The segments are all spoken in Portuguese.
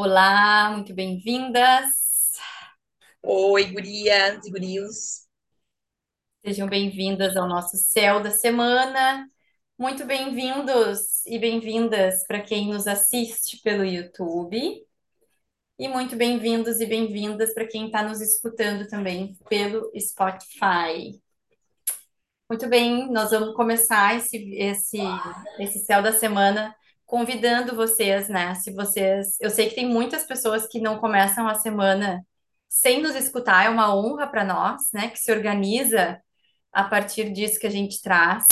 Olá, muito bem-vindas. Oi, gurias e gurios. Sejam bem-vindas ao nosso Céu da Semana. Muito bem-vindos e bem-vindas para quem nos assiste pelo YouTube. E muito bem-vindos e bem-vindas para quem está nos escutando também pelo Spotify. Muito bem, nós vamos começar esse, esse, esse Céu da Semana convidando vocês, né? Se vocês. Eu sei que tem muitas pessoas que não começam a semana sem nos escutar, é uma honra para nós, né? Que se organiza a partir disso que a gente traz.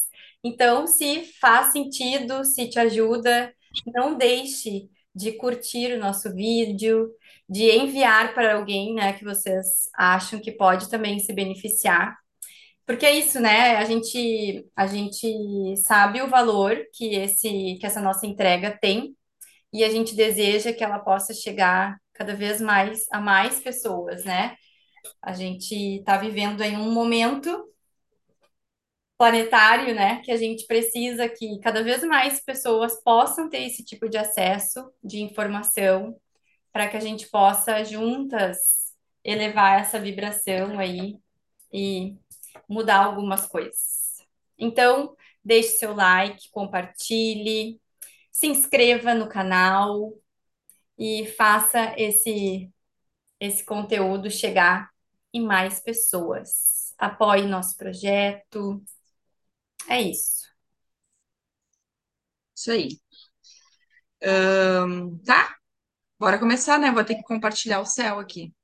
Então, se faz sentido, se te ajuda, não deixe de curtir o nosso vídeo, de enviar para alguém, né, que vocês acham que pode também se beneficiar. Porque é isso, né? A gente, a gente sabe o valor que esse, que essa nossa entrega tem e a gente deseja que ela possa chegar cada vez mais a mais pessoas, né? A gente está vivendo em um momento planetário, né? Que a gente precisa que cada vez mais pessoas possam ter esse tipo de acesso de informação para que a gente possa juntas elevar essa vibração aí e mudar algumas coisas. Então, deixe seu like, compartilhe, se inscreva no canal e faça esse esse conteúdo chegar em mais pessoas. Apoie nosso projeto. É isso. Isso aí. Ahn, tá? Bora começar, né? Vou ter que compartilhar o céu aqui.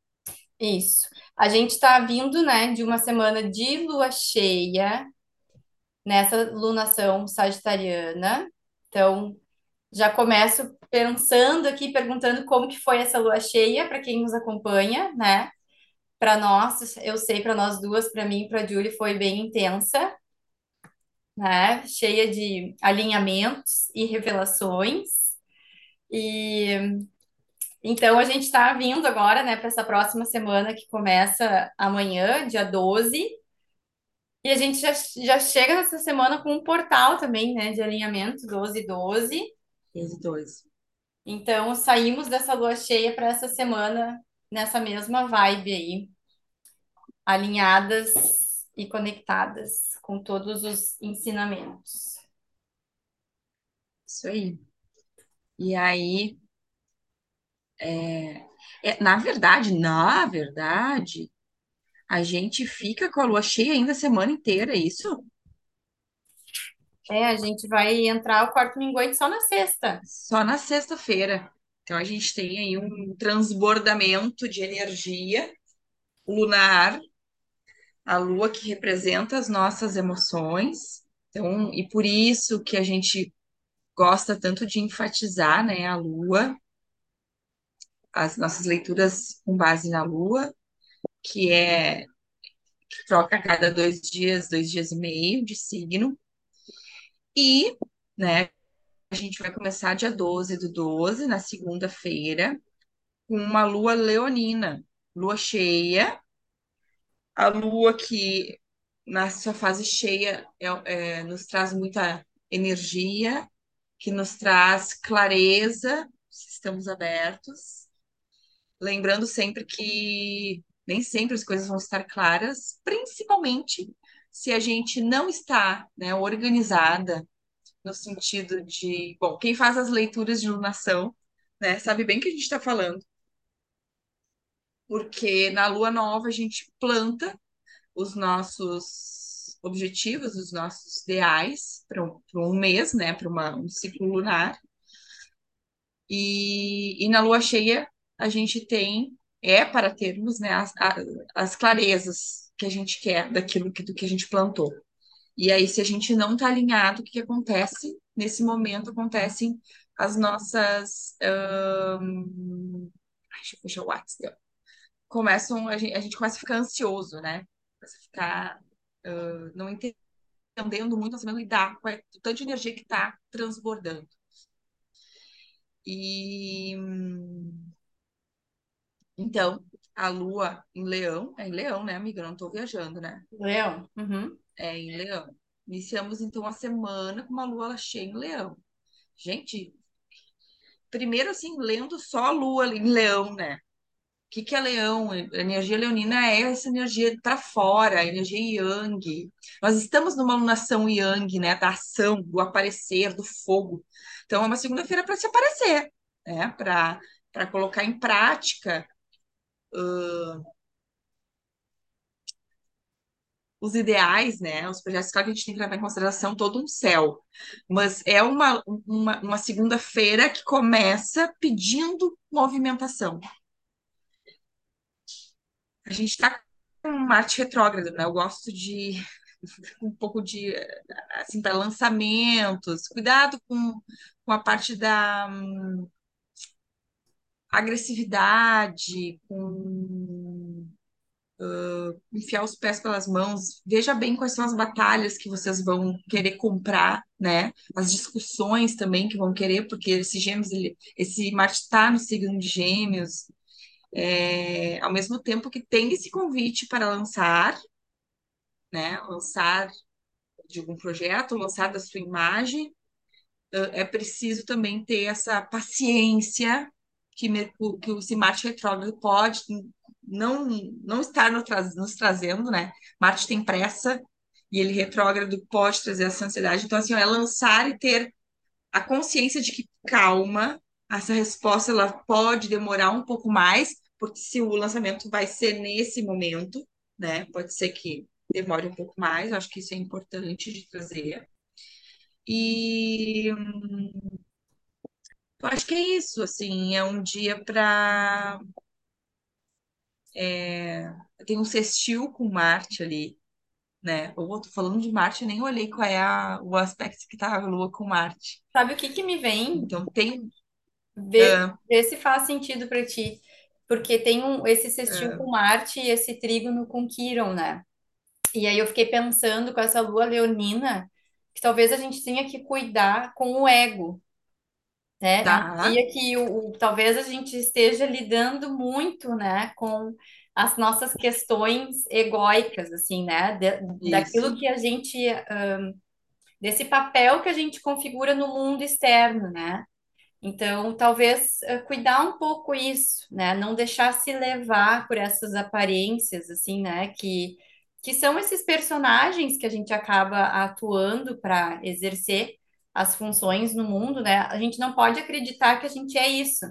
Isso. A gente está vindo, né, de uma semana de lua cheia nessa lunação sagitariana. Então, já começo pensando aqui, perguntando como que foi essa lua cheia para quem nos acompanha, né? Para nós, eu sei para nós duas, para mim e para a Julie foi bem intensa, né? Cheia de alinhamentos e revelações. E então a gente está vindo agora, né, para essa próxima semana que começa amanhã, dia 12. E a gente já, já chega nessa semana com um portal também, né, de alinhamento 12 12. 15 dois. Então saímos dessa lua cheia para essa semana nessa mesma vibe aí, alinhadas e conectadas com todos os ensinamentos. Isso aí. E aí, é, é, na verdade, na verdade, a gente fica com a lua cheia ainda a semana inteira, é isso? É, a gente vai entrar o quarto minguante só na sexta. Só na sexta-feira. Então a gente tem aí um transbordamento de energia lunar, a lua que representa as nossas emoções. Então, e por isso que a gente gosta tanto de enfatizar, né, a lua, as nossas leituras com base na lua, que é que troca a cada dois dias, dois dias e meio de signo. E, né, a gente vai começar dia 12 do 12, na segunda-feira, com uma lua leonina, lua cheia, a lua que na sua fase cheia é, é, nos traz muita energia, que nos traz clareza, se estamos abertos. Lembrando sempre que nem sempre as coisas vão estar claras, principalmente se a gente não está, né, organizada no sentido de, bom, quem faz as leituras de lunação, né, sabe bem o que a gente está falando. Porque na lua nova a gente planta os nossos objetivos, os nossos ideais para um, um, mês, né, para um ciclo lunar. E, e na lua cheia a gente tem, é para termos né, as, as clarezas que a gente quer daquilo que, do que a gente plantou. E aí, se a gente não está alinhado, o que, que acontece? Nesse momento acontecem as nossas. Um... Ai, deixa eu fechar o WhatsApp. Começam, a gente, a gente começa a ficar ansioso, né? Começa a ficar uh, não entendendo muito, não sabendo lidar com o tanto de energia que está transbordando. E então, a lua em leão, é em leão, né, amiga? Eu não estou viajando, né? Leão. Uhum. É em leão. Iniciamos então a semana com uma lua cheia em leão. Gente, primeiro, assim, lendo só a Lua em Leão, né? O que, que é Leão? A energia leonina é essa energia para fora, a energia Yang. Nós estamos numa alunação Yang, né? Da ação, do aparecer, do fogo. Então, é uma segunda-feira para se aparecer, né? Para colocar em prática uh, os ideais, né? Os projetos, claro que a gente tem que levar em consideração todo um céu, mas é uma, uma, uma segunda-feira que começa pedindo movimentação. A gente está com Marte retrógrado, né? Eu gosto de um pouco de assim para lançamentos, cuidado com, com a parte da hum, agressividade, com uh, enfiar os pés pelas mãos. Veja bem quais são as batalhas que vocês vão querer comprar, né? As discussões também que vão querer, porque esse Gêmeos, ele, esse Marte está no signo de Gêmeos. É, ao mesmo tempo que tem esse convite para lançar, né? Lançar de algum projeto, lançar da sua imagem, é preciso também ter essa paciência que, que o Marte retrógrado pode não, não estar no nos trazendo, né? Marte tem pressa e ele retrógrado pode trazer essa ansiedade. Então, assim, é lançar e ter a consciência de que calma, essa resposta ela pode demorar um pouco mais, porque se o lançamento vai ser nesse momento, né? Pode ser que demore um pouco mais, acho que isso é importante de trazer. E hum, eu acho que é isso, assim, é um dia para é, tem um sextil com Marte ali, né? Eu tô falando de Marte, nem olhei qual é a, o aspecto que tá a Lua com Marte. Sabe o que que me vem? Então tem. Vê, uh, vê se faz sentido para ti. Porque tem um, esse sextil uh, com Marte e esse trígono com Quiron, né? E aí eu fiquei pensando com essa lua leonina que talvez a gente tenha que cuidar com o ego, né? Um tá. dia que o, o- talvez a gente esteja lidando muito, né, com as nossas questões egóicas, assim, né? De- daquilo que a gente, ahn, desse papel que a gente configura no mundo externo, né? Então, talvez eh, cuidar um pouco isso, né? Não deixar se levar por essas aparências, assim, né? Que, que são esses personagens que a gente acaba atuando para exercer as funções no mundo, né? A gente não pode acreditar que a gente é isso,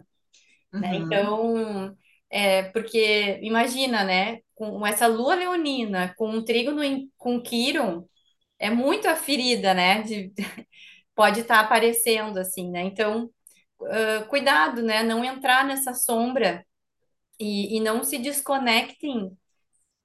né? Uhum. Então, é, porque imagina, né? Com essa lua leonina, com um trígono em- com Quirón, é muito a ferida, né? De, pode estar aparecendo, assim, né? Então uh, cuidado, né? Não entrar nessa sombra e, e não se desconectem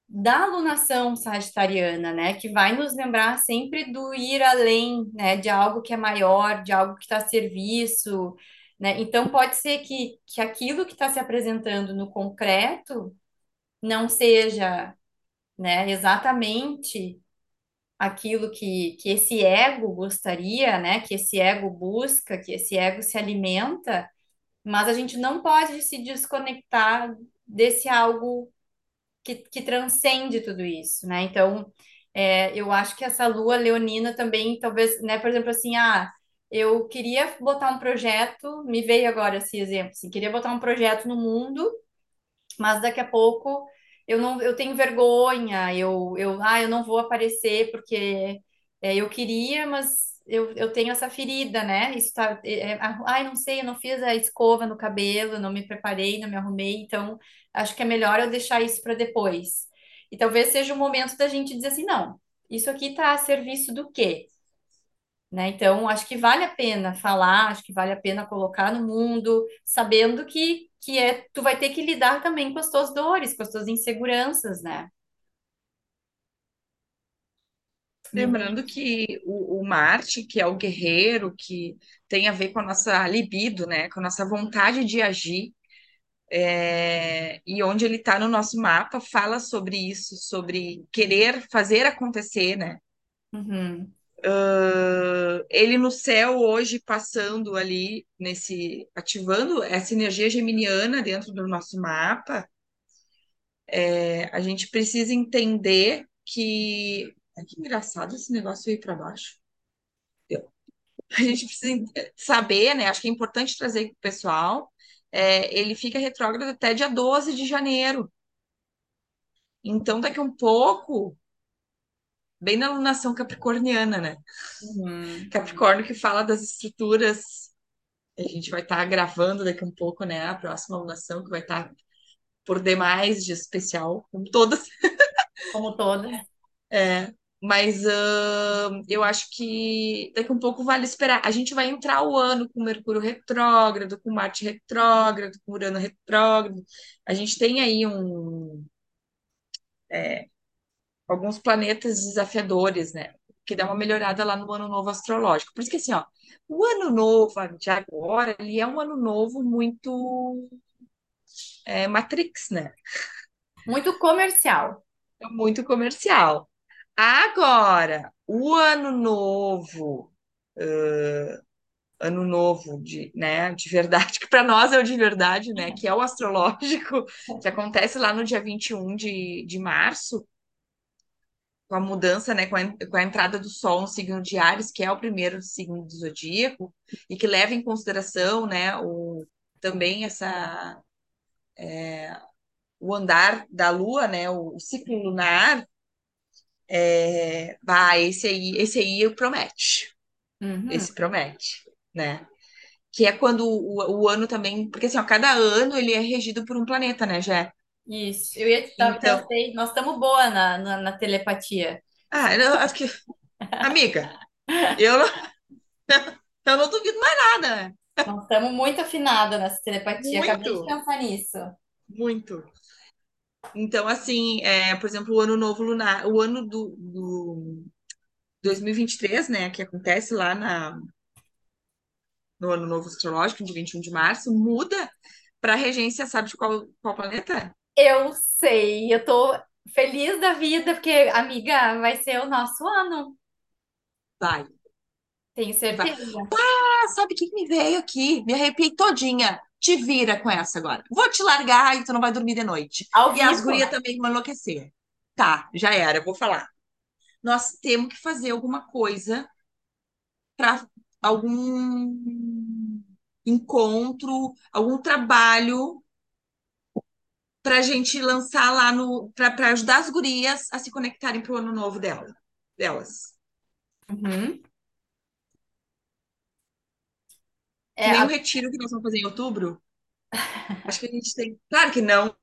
da alunação sagitariana, né? Que vai nos lembrar sempre do ir além, né? De algo que é maior, de algo que está a serviço, né? Então pode ser que, que aquilo que está se apresentando no concreto não seja, né? Exatamente aquilo que, que esse ego gostaria, né? Que esse ego busca, que esse ego se alimenta mas a gente não pode se desconectar desse algo que, que transcende tudo isso, né? Então, é, eu acho que essa lua leonina também, talvez, né? Por exemplo, assim, ah, eu queria botar um projeto, me veio agora esse exemplo, assim, queria botar um projeto no mundo, mas daqui a pouco eu não, eu tenho vergonha, eu, eu, ah, eu não vou aparecer porque é, eu queria, mas eu, eu tenho essa ferida, né? Isso tá, é, é, ah, ai, não sei, eu não fiz a escova no cabelo, não me preparei, não me arrumei, então acho que é melhor eu deixar isso para depois. E talvez seja o momento da gente dizer assim, não, isso aqui está a serviço do quê? né? Então, acho que vale a pena falar, acho que vale a pena colocar no mundo, sabendo que, que é, tu vai ter que lidar também com as tuas dores, com as tuas inseguranças, né? Me vem- Lembrando que o, o Marte, que é o guerreiro, que tem a ver com a nossa libido, né? Com a nossa vontade de agir, é, e onde ele está no nosso mapa, fala sobre isso, sobre querer fazer acontecer, né? Uhum, Uh, ele no céu hoje passando ali nesse ativando essa energia geminiana dentro do nosso mapa é, a gente precisa entender que Ai, que engraçado esse negócio aí para baixo a gente precisa saber, né? Acho que é importante trazer para o pessoal. É, ele fica retrógrado até dia 12 de janeiro. Então, daqui um pouco, bem na alunação capricorniana, né? Uhum. Capricórnio que fala das estruturas. A gente vai estar gravando daqui um pouco, né? A próxima alunação, que vai estar por demais de especial, como todas. Como todas. É, mas ahn, eu acho que daqui a um pouco vale esperar. A gente vai entrar o ano com Mercúrio retrógrado, com Marte retrógrado, com Urano retrógrado. A gente tem aí um, alguns planetas desafiadores, né? Que dá uma melhorada lá no ano novo astrológico. Por isso que assim, ó, o ano novo de agora, ele é um ano novo muito é, Matrix, né? Muito comercial. É muito comercial. Agora, o ano novo ano novo de, né, de verdade, que para nós é o de verdade, né, que é o astrológico, que acontece lá no dia 21 de, de março, com a mudança, né, com a, com a entrada do Sol no signo de Áries, que é o primeiro signo do zodíaco, e que leva em consideração, né, o, também essa é, o andar da Lua, né, o, o ciclo lunar, é, esse aí, esse aí promete, Uhum. esse promete, né? que é quando o, o ano também, porque assim, ó, cada ano ele é regido por um planeta, né, Jé? Isso. Eu ia tá, Então, pensei, nós estamos boa na, na, na telepatia. ah, eu acho que, amiga, eu não, eu não duvido mais nada, né? Nós estamos muito afinados nessa telepatia. Acabei de Muito, pensar nisso. muito. Então, assim, é, por exemplo, o ano novo lunar, o ano do, do 2023, né, que acontece lá na, no ano novo astrológico, de 21 de março, muda para a regência, sabe de qual, qual planeta? Eu sei, eu tô feliz da vida, porque, amiga, vai ser o nosso ano. Vai, Tenho vai. certeza. Ah, sabe o que que me veio aqui? Me arrepiei todinha. Te vira com essa agora. Vou te largar e tu não vai dormir de noite. Ao E as gurias também vão enlouquecer. Tá, já era, vou falar. Nós temos que fazer alguma coisa para algum encontro, algum trabalho para a gente lançar lá no. para ajudar as gurias a se conectarem para o ano novo dela, delas. Uhum. Que É, nem o a- retiro que nós vamos fazer em outubro. Acho que a gente tem. Claro que não,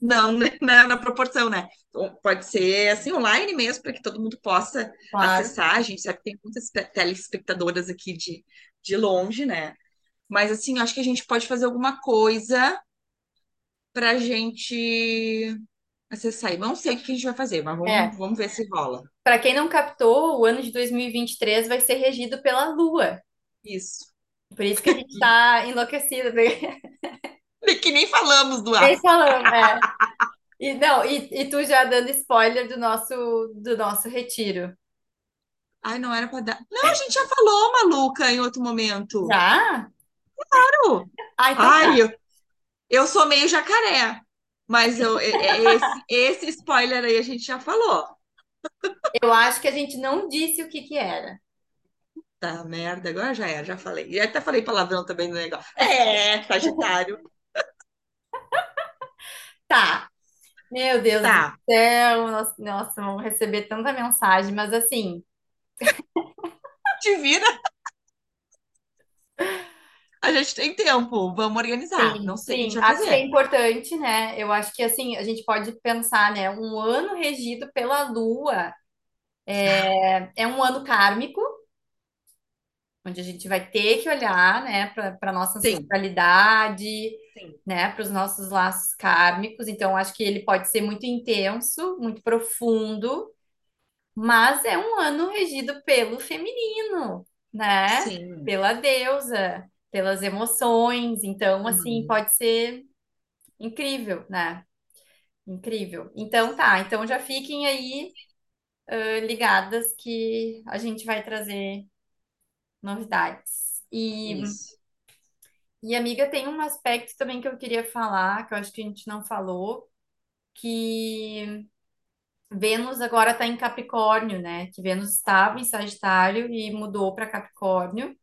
Não, né, na, na proporção, né? Então, Pode ser assim online mesmo, para que todo mundo possa claro. acessar. A gente sabe que tem muitas pe- telespectadoras aqui de, de longe, né? Mas assim, acho que a gente pode fazer alguma coisa para a gente acessar. E não sei o que a gente vai fazer, mas vamos, É. vamos ver se rola. Para quem não captou, o ano de 2023 vai ser regido pela Lua. Isso. Por isso que a gente está enlouquecido. E Que nem falamos do Nem astro. falando, é. E, não, e, e tu já dando spoiler do nosso, do nosso retiro. Ai, não era para dar. Não, a gente já falou, maluca, em outro momento. Já? Claro. Ah, então Ai, tá. eu, eu sou meio jacaré. Mas eu, é- é esse, esse spoiler aí a gente já falou. Eu acho que a gente não disse o que que era. Tá, merda, agora já era, já falei. E até falei palavrão também no negócio. É, Sagitário. Tá. Meu Deus do Tá, céu. Nossa, nossa, vamos receber tanta mensagem, mas assim, te vira. A gente tem tempo, vamos organizar. Não sim, sei o que a gente sim, acho que é fazer. importante, né? Eu acho que assim, a gente pode pensar, né? Um ano regido pela Lua é, é um ano kármico, onde a gente vai ter que olhar, né, para para nossa ancestralidade, sim, né, para os nossos laços kármicos. Então, acho que ele pode ser muito intenso, muito profundo, mas é um ano regido pelo feminino, né? sim. Pela deusa, pelas emoções. Então, assim, Uhum. pode ser incrível, né? Incrível. Então, tá. Então, já fiquem aí, eh, ligadas que a gente vai trazer novidades. E Isso. E, amiga, tem um aspecto também que eu queria falar, que eu acho que a gente não falou, que Vênus agora está em Capricórnio, né? Que Vênus estava em Sagitário e mudou para Capricórnio.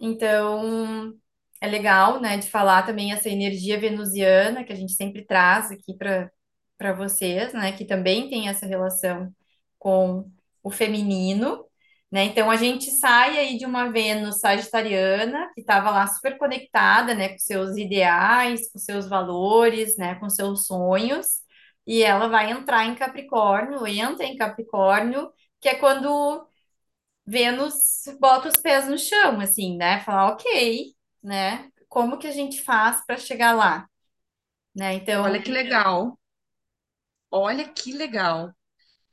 Então, é legal, né, de falar também essa energia venusiana que a gente sempre traz aqui para para vocês, né, que também tem essa relação com o feminino, né? Então a gente sai aí de uma Vênus sagitariana que estava lá super conectada, né, com seus ideais, com seus valores, né, com seus sonhos, e ela vai entrar em Capricórnio, entra em Capricórnio, que é quando Vênus bota os pés no chão, assim, né? Falar, ok, né? Como que a gente faz para chegar lá, né? Então, Olha que legal. Olha que legal.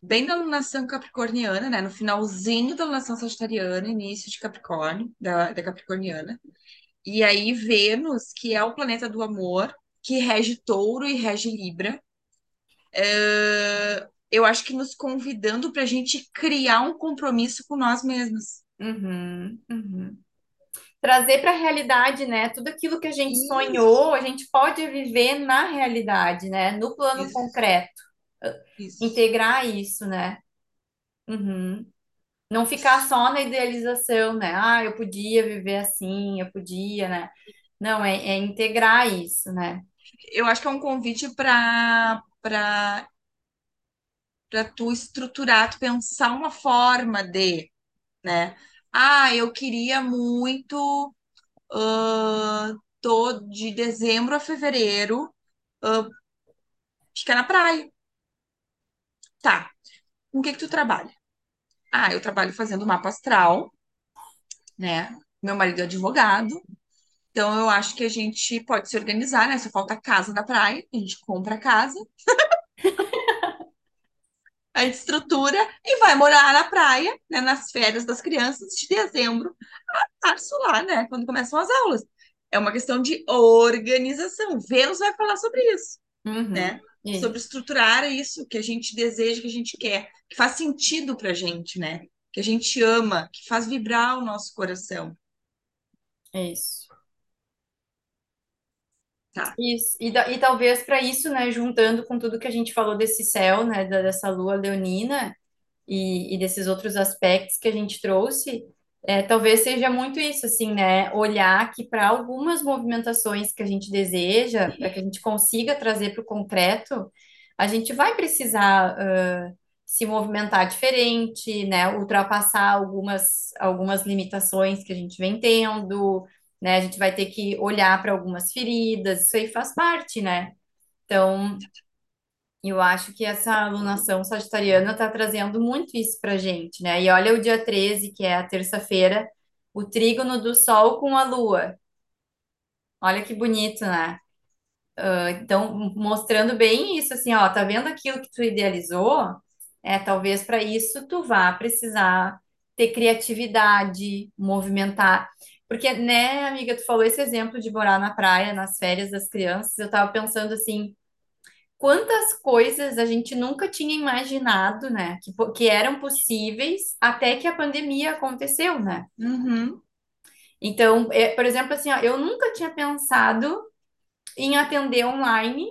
Bem da lunação capricorniana, né? No finalzinho da lunação sagitariana, início de Capricórnio, da, da Capricorniana. E aí, Vênus, que é o planeta do amor, que rege Touro e rege Libra, é, eu acho que nos convidando para a gente criar um compromisso com nós mesmos. uhum, uhum. Trazer para a realidade, né? Tudo aquilo que a gente Isso, sonhou, a gente pode viver na realidade, né? No plano isso, concreto. Isso, Integrar isso, né? Uhum. Não ficar só na idealização, né? Ah, eu podia viver assim, eu podia, né? Não, é, é integrar isso, né? Eu acho que é um convite para para para tu estruturar, tu pensar uma forma de, né? Ah, eu queria muito ah, tô de dezembro a fevereiro ah, ficar na praia. Tá. Com o que que tu trabalha? Ah, eu trabalho fazendo mapa astral, né? Meu marido é advogado, então eu acho que a gente pode se organizar, né? Só falta casa na praia, a gente compra a casa, a gente estrutura e vai morar na praia, né? Nas férias das crianças de dezembro a março lá, né? Quando começam as aulas. É uma questão de organização. Vênus vai falar sobre isso, Uhum. né? Sobre Isso, estruturar isso que a gente deseja, que a gente quer, que faz sentido pra gente, né? Que a gente ama, que faz vibrar o nosso coração. é isso. Tá. Isso. E, e talvez para isso, né, juntando com tudo que a gente falou desse céu, né, dessa lua leonina e, e desses outros aspectos que a gente trouxe, é, talvez seja muito isso, assim, né, olhar que para algumas movimentações que a gente deseja, para que a gente consiga trazer para o concreto, a gente vai precisar, ãh, se movimentar diferente, né, ultrapassar algumas, algumas limitações que a gente vem tendo né? A gente vai ter que olhar para algumas feridas, isso aí faz parte, né? Então, eu acho que essa alunação sagitariana está trazendo muito isso para gente, né? E olha o dia 13, que é a terça-feira, o trígono do Sol com a Lua. Olha que bonito, né? Então, mostrando bem isso, assim, ó, tá vendo aquilo que tu idealizou? É, talvez para isso tu vá precisar ter criatividade, movimentar. Porque, né, amiga, tu falou esse exemplo de morar na praia, nas férias das crianças, eu tava pensando assim, quantas coisas a gente nunca tinha imaginado, né, que, que eram possíveis até que a pandemia aconteceu, né? Uhum. Então, é, por exemplo, assim, ó, eu nunca tinha pensado em atender online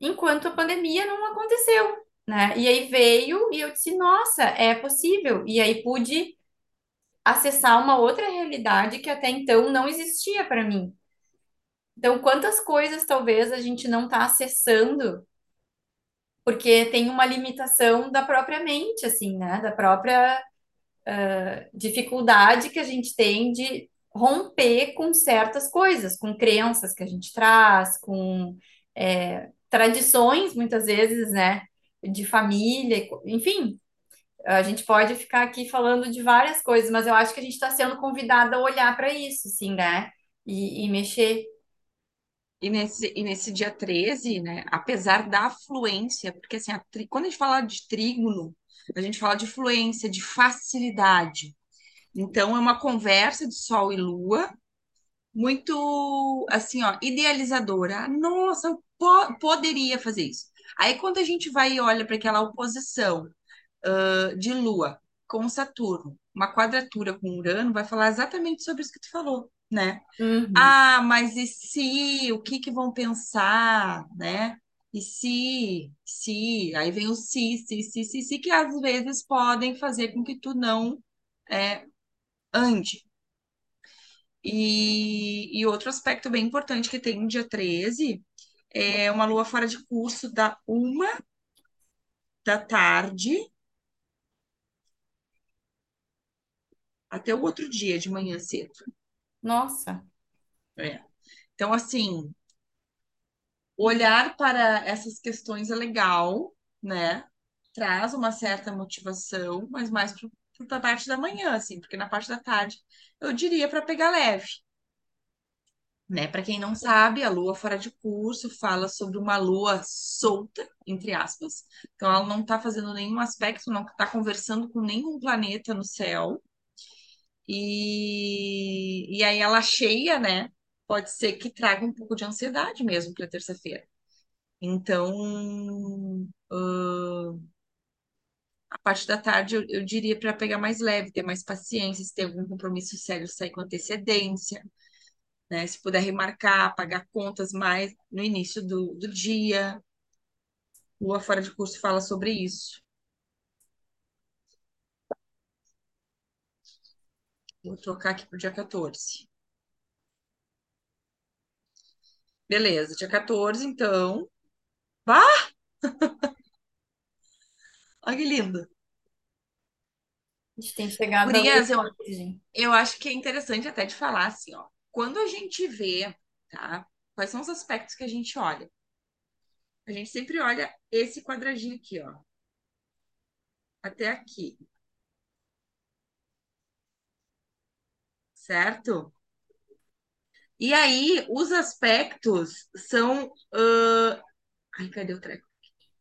enquanto a pandemia não aconteceu, né? E aí veio e eu disse, nossa, é possível. E aí pude acessar uma outra realidade que até então não existia para mim. Então, quantas coisas talvez a gente não está acessando porque tem uma limitação da própria mente, assim, né? Da própria dificuldade que a gente tem de romper com certas coisas, com crenças que a gente traz, com é, tradições, muitas vezes, né? De família, enfim, a gente pode ficar aqui falando de várias coisas, mas eu acho que a gente está sendo convidada a olhar para isso, assim, né? E, e mexer. E nesse, e nesse dia 13, né, apesar da fluência, porque assim, a tri- quando a gente fala de trígono, a gente fala de fluência, de facilidade. Então, é uma conversa de Sol e Lua, muito, assim, ó, idealizadora. Nossa, eu po- poderia fazer isso. Aí, quando a gente vai e olha para aquela oposição, ah, de Lua com Saturno, uma quadratura com Urano, vai falar exatamente sobre isso que tu falou, né? Uhum, Ah, mas e se? O que que vão pensar, né? E se, se, aí vem o se, se, se, se, se, que às vezes podem fazer com que tu não é, ande. E, e outro aspecto bem importante que tem no dia 13 é uma lua fora de curso da uma da tarde até o outro dia de manhã cedo. Nossa, É. Então, assim, olhar para essas questões é legal, né? Traz uma certa motivação, mas mais para a parte da manhã, assim, porque na parte da tarde eu diria para pegar leve. Né? Para quem não sabe, a lua fora de curso fala sobre uma lua solta, entre aspas. Então, ela não está fazendo nenhum aspecto, não está conversando com nenhum planeta no céu. E, e aí, ela cheia, né? Pode ser que traga um pouco de ansiedade mesmo para terça-feira. Então, uh, a parte da tarde eu, eu diria para pegar mais leve, ter mais paciência, se tem algum compromisso sério, sair com antecedência né? Se puder remarcar, pagar contas mais no início do, do dia. Lua Fora de Curso fala sobre isso. Vou trocar aqui para o dia 14. Beleza, dia 14, então. Ah! Olha que lindo. a gente tem chegado a Gurias, eu, eu acho que é interessante até de falar assim, ó. Quando a gente vê, tá? Quais são os aspectos que a gente olha? A gente sempre olha esse quadradinho aqui, ó. Até aqui. Certo? E aí, os aspectos são. Uh... Ai, cadê o treco?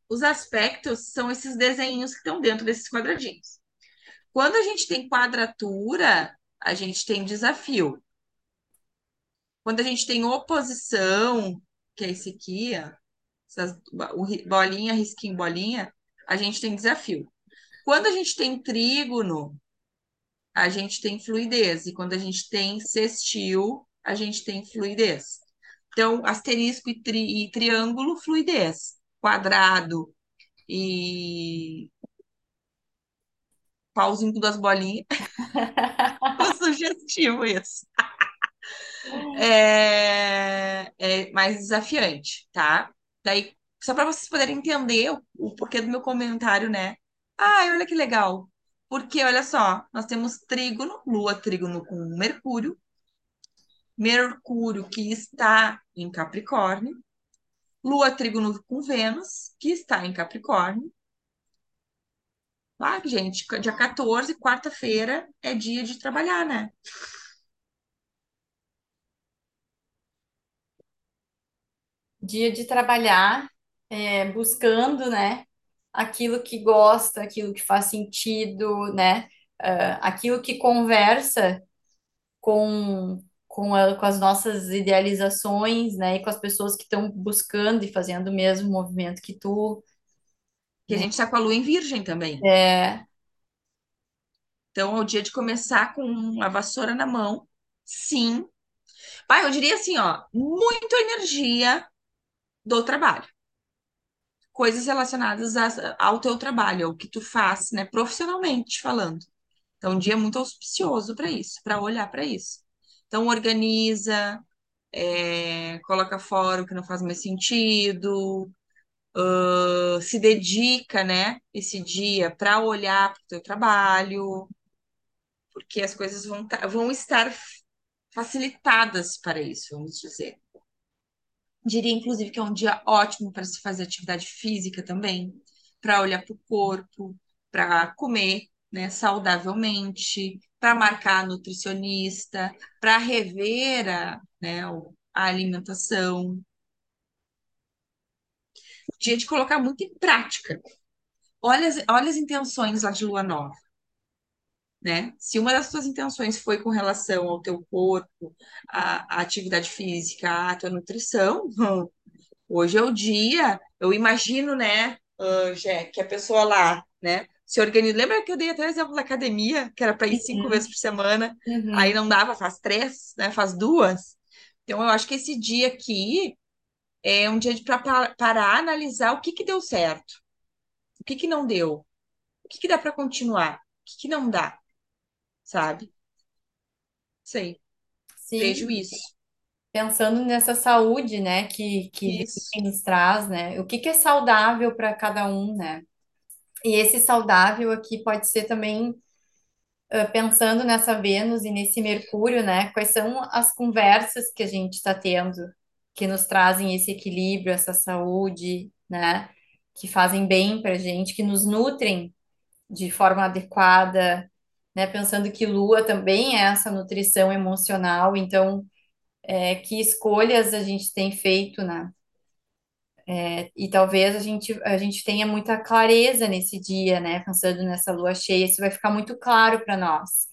Os aspectos são esses desenhos que estão dentro desses quadradinhos. Quando a gente tem quadratura, a gente tem desafio. Quando a gente tem oposição, que é esse aqui, ó, essas, bolinha, risquinho, bolinha, a gente tem desafio. Quando a gente tem trígono, a gente tem fluidez. E quando a gente tem sextil, a gente tem fluidez. Então, asterisco e, tri, e triângulo, fluidez. Quadrado e pauzinho com duas bolinhas. sugestivo isso. É, é mais desafiante, tá? Daí, só para vocês poderem entender o, o porquê do meu comentário, né? Ai, olha que legal. Porque, olha só, nós temos trígono, lua trígono com Mercúrio, Mercúrio que está em Capricórnio, lua trígono com Vênus, que está em Capricórnio. Ah, gente, dia 14, quarta-feira, é dia de trabalhar, né? Dia de trabalhar, é, buscando, né? Aquilo que gosta, aquilo que faz sentido, né? ah, aquilo que conversa com, com, a- com as nossas idealizações, né? E com as pessoas que estão buscando e fazendo o mesmo movimento que tu, Que a né? gente está com a lua em Virgem também. É, Então, é o dia de começar com a vassoura na mão. Sim. Pai, eu diria assim, ó, muita energia do trabalho. Coisas relacionadas a- ao teu trabalho, ao que tu faz, né, profissionalmente falando. Então, um dia muito auspicioso para isso, para olhar para isso. Então, organiza, é, coloca fora o que não faz mais sentido, ah, se dedica, né, esse dia para olhar para o teu trabalho, porque as coisas vão, tá- vão estar facilitadas para isso, vamos dizer. Diria, inclusive, que é um dia ótimo para se fazer atividade física também, para olhar para o corpo, para comer, né, saudavelmente, para marcar nutricionista, para rever a, né, a alimentação. Dia de colocar muito em prática. Olha as, olha as intenções lá de lua nova, né? Se uma das tuas intenções foi com relação ao teu corpo, à, à atividade física, à tua nutrição, Hoje é o dia, eu imagino, né, uh, Jé, que a pessoa lá, né, se organiza. Lembra que eu dei até o exemplo da academia, que era para ir cinco vezes uhum, por semana, aí uhum. não dava, faz três, né, faz duas. Então, eu acho que esse dia aqui É um dia para parar, analisar o que que deu certo, o que que não deu, o que que dá para continuar, o que que não dá, sabe? Sei, vejo Sim, isso. pensando nessa saúde, né, que, que Isso. Nos traz, né? O que que é saudável para cada um, né? E esse saudável aqui pode ser também ah, pensando nessa Vênus e nesse Mercúrio, né? Quais são as conversas que a gente está tendo que nos trazem esse equilíbrio, essa saúde, né? Que fazem bem para a gente, que nos nutrem de forma adequada, né? Pensando que Lua também é essa nutrição emocional, então, é, que escolhas a gente tem feito, né? E talvez a gente, a gente tenha muita clareza nesse dia, né? Pensando nessa lua cheia, isso vai ficar muito claro para nós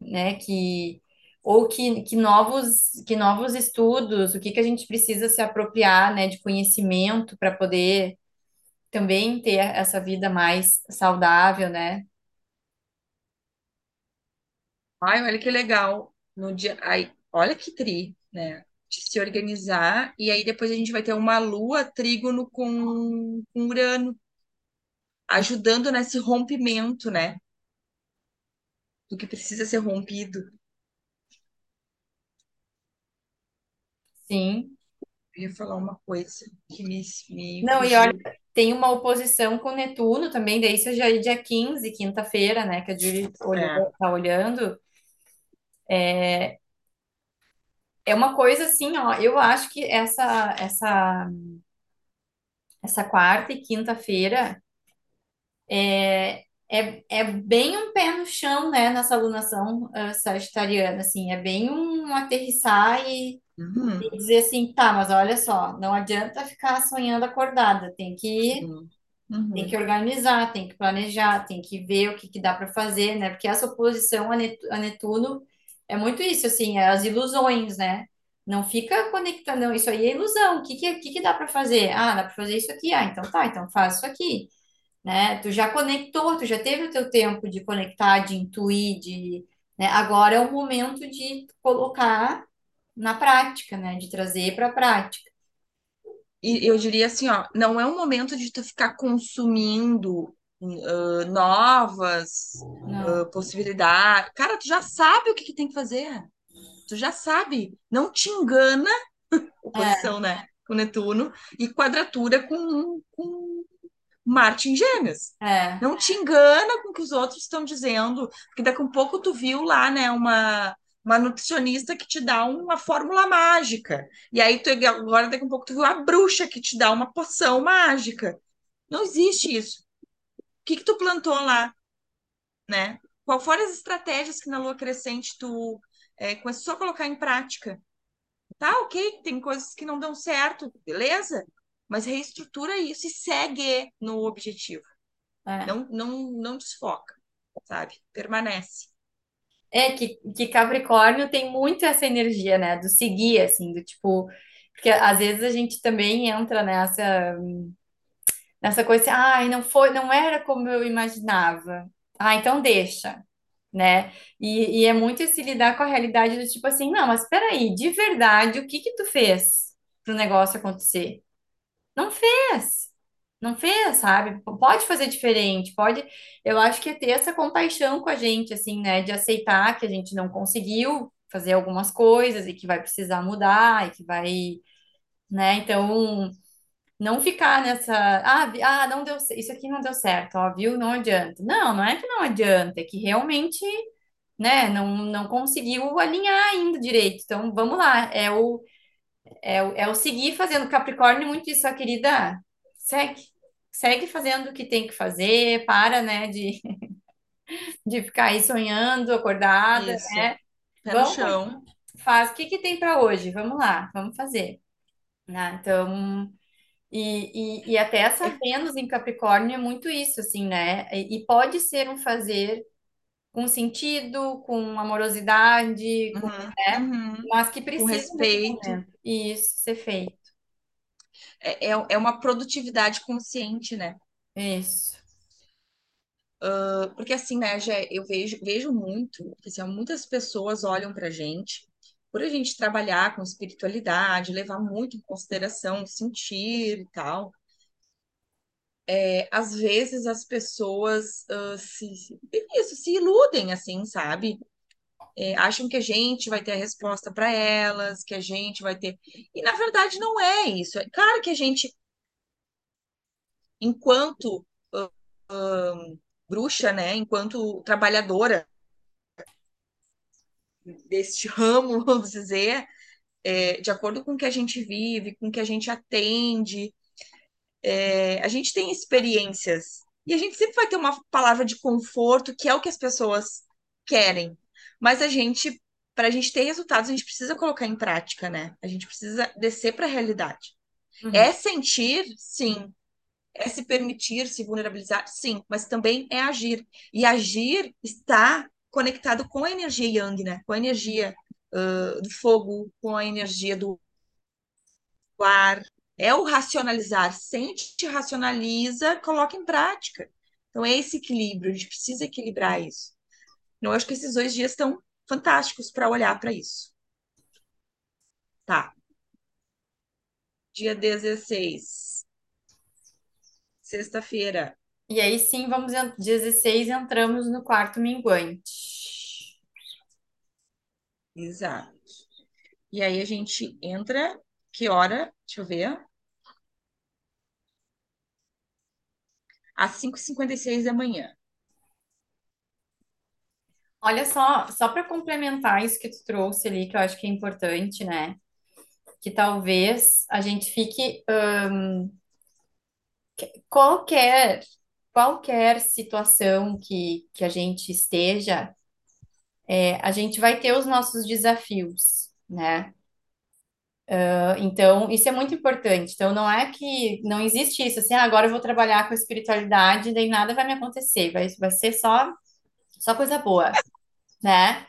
né? Que ou que, que novos que novos estudos, o que que a gente precisa se apropriar, né, de conhecimento para poder também ter essa vida mais saudável, né? Ai, olha que legal. No dia, ai, olha que tri, né? De se organizar e aí depois a gente vai ter uma lua trígono com, com Urano, ajudando nesse rompimento, né? Do que precisa ser rompido. Sim. Eu ia falar uma coisa que me, me Não, e olha, tem uma oposição com Netuno também, daí isso já é dia 15, quinta-feira, né, que a olhou, É. tá olhando. É uma coisa assim, ó, eu acho que essa essa essa quarta e quinta-feira É, é, é bem um pé no chão, né, nessa alunação ah, sagitariana, assim, é bem um aterrissar e, Uhum, e dizer assim, tá, mas olha só, não adianta ficar sonhando acordada, tem que, sim. tem que Uhum. organizar, tem que planejar, tem que ver o que, que dá para fazer, né, porque essa oposição a Netu- a Netuno é muito isso, assim, é as ilusões, né, não fica conectando, não, isso aí é ilusão, o que que, que que dá para fazer? Ah, dá para fazer isso aqui, ah, então tá, então faz isso aqui né? Tu já conectou, tu já teve o teu tempo de conectar, de intuir, de, né? Agora é o momento de colocar na prática, né? De trazer para a prática. E eu diria assim, ó, não é um momento de tu ficar consumindo ah, novas Não, possibilidades. Cara, tu já sabe o que que tem que fazer. Tu já sabe. Não te engana, é, oposição, né? Com Netuno, e quadratura com, com Marte em Gêmeos. é, Não te engana com o que os outros estão dizendo, porque daqui a um pouco tu viu lá, né, uma, uma nutricionista que te dá uma fórmula mágica. E aí tu agora daqui a um pouco tu viu a bruxa que te dá uma poção mágica. Não existe isso. O que que tu plantou lá, né? Qual foram as estratégias que na lua crescente tu é, começou a colocar em prática? Tá, ok, tem coisas que não dão certo, beleza? Mas reestrutura isso e segue no objetivo. é. Não, não, não desfoca, sabe? Permanece. É que, que Capricórnio tem muito essa energia, né? Do seguir, assim, do tipo. Porque às vezes a gente também entra nessa, nessa coisa assim, ai, não foi, não era como eu imaginava. Ah, então deixa. né? E, e é muito esse lidar com a realidade do tipo assim, não, mas espera aí, de verdade, o que que tu fez pro negócio acontecer? Não fez. Não fez, sabe? Pode fazer diferente, pode. Eu acho que é ter essa compaixão com a gente, assim, né? De aceitar que a gente não conseguiu fazer algumas coisas e que vai precisar mudar e que vai, né? Então, não ficar nessa, ah, ah, não deu, isso aqui não deu certo, ó, viu? Não adianta. Não, não é que não adianta, é que realmente né? Não, não conseguiu alinhar ainda direito. Então, vamos lá. É o, é o, é o seguir fazendo. Capricórnio, muito isso, a querida. Segue. Segue fazendo o que tem que fazer. Para, né, de, de ficar aí sonhando, acordada, Isso. né? Pé no Vamos, chão. faz. O que que tem para hoje? Vamos lá, vamos fazer. Né? Então, e, e, e até essa É- Vênus em Capricórnio é muito isso, assim, né? E, e pode ser um fazer com sentido, com amorosidade, com, Uhum, né? uhum. Mas que Com precisa nesse respeito. momento. Isso, ser feito. É, é, é uma produtividade consciente, né? Isso. Porque assim, né, já eu vejo, vejo muito, que assim, muitas pessoas olham pra gente por a gente trabalhar com espiritualidade, levar muito em consideração o sentir e tal, é, às vezes as pessoas uh, se, isso, se iludem, assim, sabe? É, acham que a gente vai ter a resposta para elas, que a gente vai ter. E na verdade não é isso. É claro que a gente, enquanto uh, uh, bruxa, né, enquanto trabalhadora deste ramo, vamos dizer, é, de acordo com o que a gente vive, com o que a gente atende, é, a gente tem experiências e a gente sempre vai ter uma palavra de conforto, que é o que as pessoas querem. Mas a gente, para a gente ter resultados, a gente precisa colocar em prática, né? A gente precisa descer para a realidade. Uhum. É sentir, sim. É se permitir, se vulnerabilizar, sim. Mas também é agir. E agir está conectado com a energia yang, né? Com a energia uh, do fogo, com a energia do ar. É o racionalizar. Sente, racionaliza, coloca em prática. Então é esse equilíbrio. A gente precisa equilibrar isso. Então, eu acho que esses dois dias estão fantásticos para olhar para isso. Tá. Dia 16. Sexta-feira. E aí sim, vamos, 16, entramos no quarto minguante. Exato. E aí a gente entra, que hora? Deixa eu ver. Às 5h56 da manhã. Olha só, só para complementar isso que tu trouxe ali, que eu acho que é importante, né? Que talvez a gente fique hum, qualquer qualquer situação que, que a gente esteja, é, a gente vai ter os nossos desafios, né? Ah, Então, isso é muito importante. Então, não é que não existe isso, assim, ah, agora eu vou trabalhar com espiritualidade, daí nada vai me acontecer, vai, vai ser só, só coisa boa, né?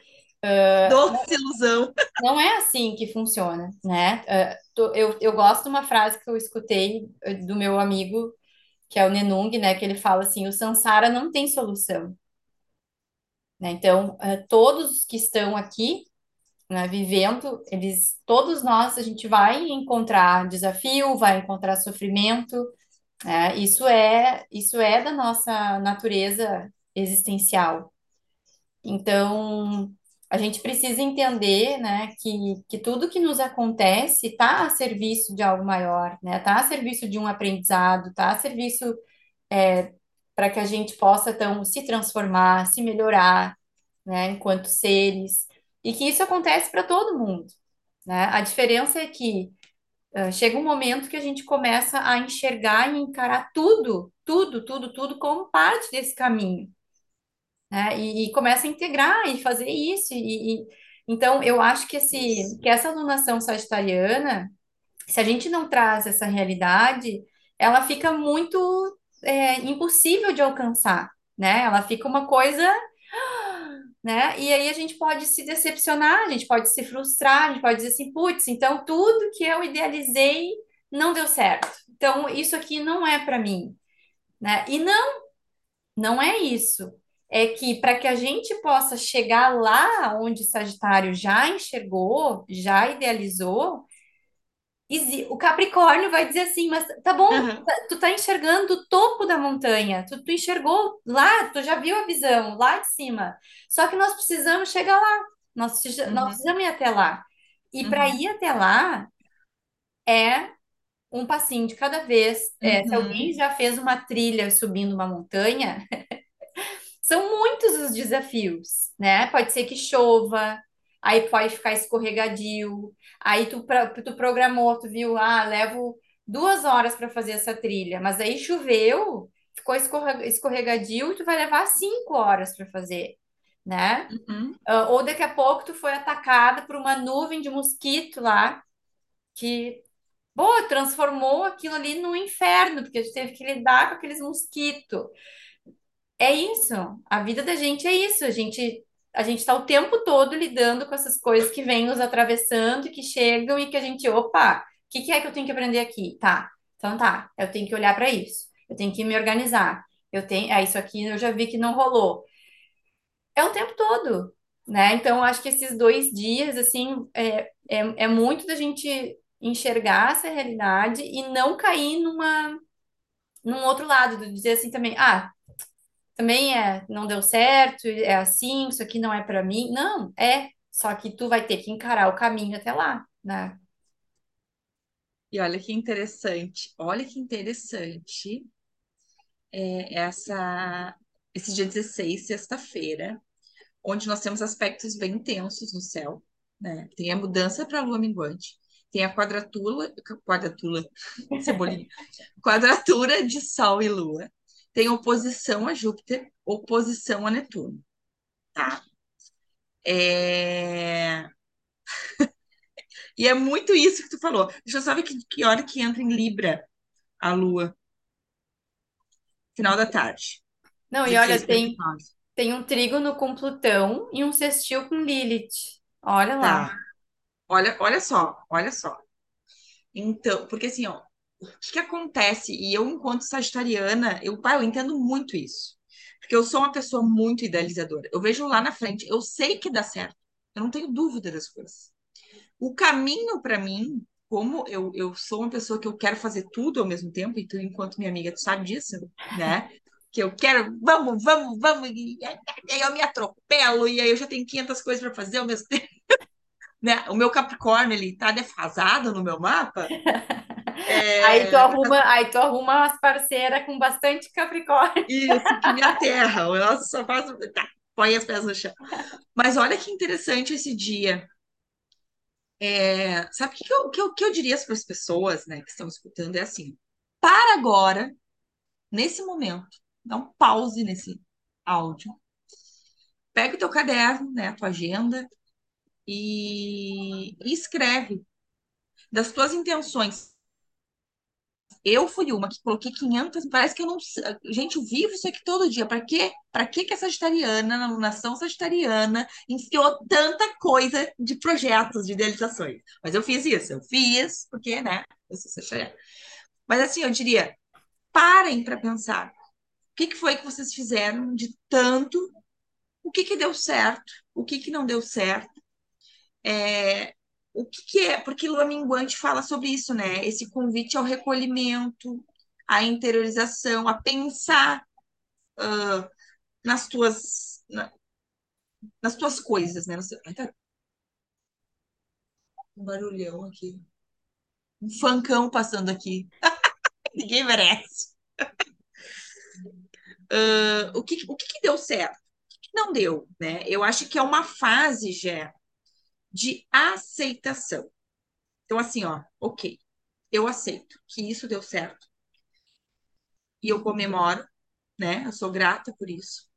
Doce ilusão. Não é assim que funciona, né? Ah, tô- eu, eu gosto de uma frase que eu escutei eh, do meu amigo, que é o Nenung, né? Que ele fala assim, o Sansara não tem solução, né? Então, ah, todos os que estão aqui, né, vivendo, eles, todos nós, a gente vai encontrar desafio, vai encontrar sofrimento, né? Isso é, isso é da nossa natureza existencial. Então, a gente precisa entender, né, que, que tudo que nos acontece está a serviço de algo maior, né? Está a serviço de um aprendizado, está a serviço para que a gente possa, então, se transformar, se melhorar, né, enquanto seres, e que isso acontece para todo mundo, né? A diferença é que eh, chega um momento que a gente começa a enxergar e encarar tudo, tudo, tudo, tudo como parte desse caminho né? E, e começa a integrar e fazer isso. E, e- então, eu acho que, esse, que essa alunação sagitariana, se a gente não traz essa realidade, ela fica muito é, impossível de alcançar, né? Ela fica uma coisa, né? E aí a gente pode se decepcionar, a gente pode se frustrar, a gente pode dizer assim, putz, então tudo que eu idealizei não deu certo. Então, isso aqui não é para mim, né? E não não é isso. É que para que a gente possa chegar lá onde Sagitário já enxergou, já idealizou, o Capricórnio vai dizer assim, mas tá bom, Uhum, tu tá enxergando o topo da montanha, tu, tu enxergou lá, tu já viu a visão lá de cima. Só que nós precisamos chegar lá, nós, precisa- nós uhum, precisamos ir até lá. E para uhum, ir até lá é um passinho de cada vez. É, se alguém uhum, já fez uma trilha subindo uma montanha, São muitos os desafios, né? Pode ser que chova, aí pode ficar escorregadio, aí tu, tu programou, tu viu, ah, levo duas horas para fazer essa trilha, mas aí choveu, ficou escorre- escorregadio e tu vai levar cinco horas para fazer, né? uhum, Ah, ou daqui a pouco tu foi atacada por uma nuvem de mosquito lá, que, pô, transformou aquilo ali num inferno, porque tu teve que lidar com aqueles mosquitos. É isso. A vida da gente é isso. A gente a gente está o tempo todo lidando com essas coisas que vêm nos atravessando, que chegam e que a gente, opa, o que que é que eu tenho que aprender aqui? Tá. Então tá, eu tenho que olhar para isso. Eu tenho que me organizar. Eu tenho, é isso aqui eu já vi que não rolou. É o tempo todo. né? Então, acho que esses dois dias, assim, é, é, é muito da gente enxergar essa realidade e não cair numa, num outro lado, de dizer assim também, ah, também é, não deu certo, é assim, isso aqui não é para mim. Não, é, só que tu vai ter que encarar o caminho até lá, né? E olha que interessante, olha que interessante é, essa, esse dia 16, sexta-feira, onde nós temos aspectos bem tensos no céu, né? Tem a mudança para a lua minguante, tem a quadratura, quadratura, cebolinha, quadratura de Sol e Lua, tem oposição a Júpiter, oposição a Netuno, tá? É... E é muito isso que tu falou. Deixa eu saber que, que hora que entra em Libra a Lua. Final da tarde. Não, e olha, 16 para tem, 19. tem um trígono com Plutão e um sextil com Lilith. Olha lá. Tá. Olha, olha só, olha só. Então, porque assim, ó, o que acontece? E eu, enquanto sagitariana, eu, eu entendo muito isso. Porque eu sou uma pessoa muito idealizadora. Eu vejo lá na frente, eu sei que dá certo. Eu não tenho dúvida das coisas. O caminho para mim, como eu, eu sou uma pessoa que eu quero fazer tudo ao mesmo tempo, e tu, enquanto minha amiga, tu sabe disso, né? Que eu quero, vamos, vamos, vamos, e aí eu me atropelo, e aí eu já tenho 500 coisas para fazer ao mesmo tempo, né? O meu Capricórnio, ele tá defasado no meu mapa. Aí tu É, arruma, aí tu arruma umas parceiras com bastante Capricórnio. isso, que me aterra, o nosso só faz, tá, põe as pés no chão. Mas olha que interessante esse dia. É, sabe o que, que eu, que eu, que eu diria para as pessoas, né, que estão escutando? É assim, para agora, nesse momento, dá um pause nesse áudio, pega o teu caderno, né, a tua agenda e, e escreve das tuas intenções. Eu fui uma que coloquei 500, parece que eu não, gente, eu vivo isso aqui todo dia. Para quê? Para que que a sagitariana, na nação sagitariana, enfiou tanta coisa de projetos, de idealizações? Mas eu fiz isso, eu fiz, porque, né, eu sou sagitariana. Mas assim, eu diria, parem para pensar. O que que foi que vocês fizeram de tanto? O que que deu certo? O que que não deu certo? É, o que que é? Porque Lua Minguante fala sobre isso, né? Esse convite ao recolhimento, à interiorização, a pensar nas tuas, na- nas tuas coisas, né? Tá um barulhão aqui. Um funkão passando aqui. Ninguém merece. Ah, o que, o que que deu certo? O que que não deu, né? Eu acho que é uma fase, já de aceitação. Então, assim, ó, ok, eu aceito que isso deu certo e eu comemoro, né? Eu sou grata por isso.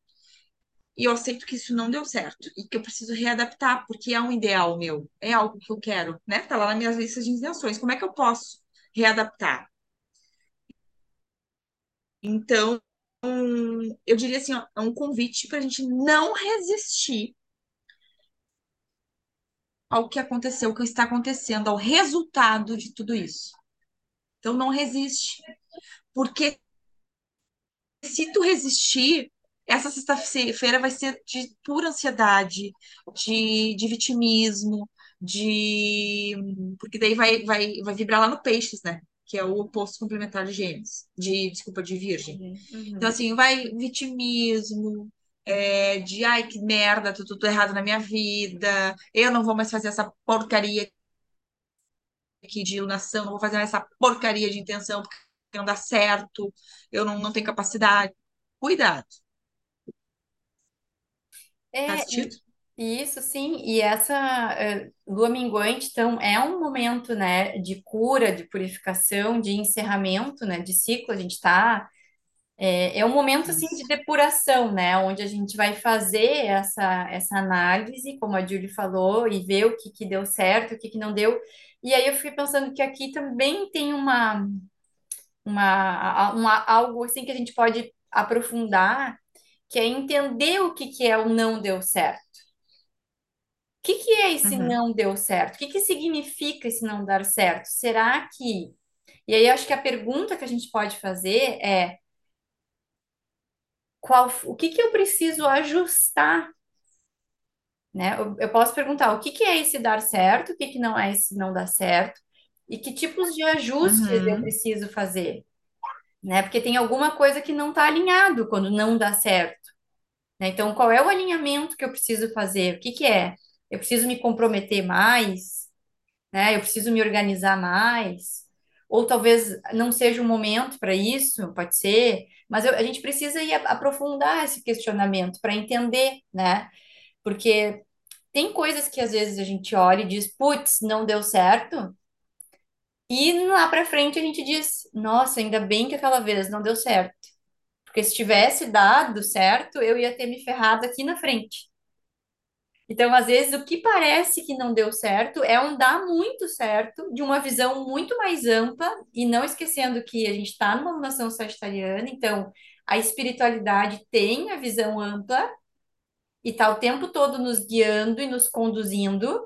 E eu aceito que isso não deu certo e que eu preciso readaptar, porque é um ideal meu, é algo que eu quero, né? Tá lá nas minhas listas de intenções. Como é que eu posso readaptar? Então, eu diria assim, ó, é um convite para a gente não resistir ao que aconteceu, ao que está acontecendo, ao resultado de tudo isso. Então, não resiste, porque se tu resistir, essa sexta-feira vai ser de pura ansiedade, de, de vitimismo, de. Porque daí vai, vai, vai vibrar lá no peixes, né? Que é o oposto complementar de Gêmeos, de, desculpa, de Virgem. Então, Uhum. assim, vai vitimismo, é, de ai, que merda, tudo, tudo errado na minha vida, eu não vou mais fazer essa porcaria aqui de iluminação, não vou fazer essa porcaria de intenção porque não dá certo, eu não, não tenho capacidade. Cuidado, tá É, assistindo? e isso sim, e essa eh, lua minguante, então, é um momento, né, de cura, de purificação, de encerramento, né, de ciclo, a gente está É, é um momento assim de depuração, né? Onde a gente vai fazer essa, essa análise, como a Julie falou, e ver o que, que deu certo, o que, que não deu. E aí eu fiquei pensando que aqui também tem uma, uma, uma algo assim que a gente pode aprofundar, que é entender o que, que é o não deu certo. O que, que é esse Uhum, não deu certo? O que, que significa esse não dar certo? Será que. E aí eu acho que a pergunta que a gente pode fazer é qual, o que que eu preciso ajustar né? Eu, eu posso perguntar o que que é esse dar certo, o que que não é esse não dar certo, e que tipos de ajustes eu Uhum. preciso fazer, né? Porque tem alguma coisa que não está alinhado quando não dá certo, né? Então, qual é o alinhamento que eu preciso fazer? O que que é? Eu preciso me comprometer mais, né? Eu preciso me organizar mais, ou talvez não seja o momento para isso, pode ser, mas eu- a gente precisa ir aprofundar esse questionamento para entender, né? Porque tem coisas que às vezes a gente olha e diz, putz, não deu certo, e lá para frente a gente diz, nossa, ainda bem que aquela vez não deu certo, porque se tivesse dado certo, eu ia ter me ferrado aqui na frente. Então, às vezes, o que parece que não deu certo é um dar muito certo, de uma visão muito mais ampla, e não esquecendo que a gente está numa nação sagitariana, então a espiritualidade tem a visão ampla e está o tempo todo nos guiando e nos conduzindo,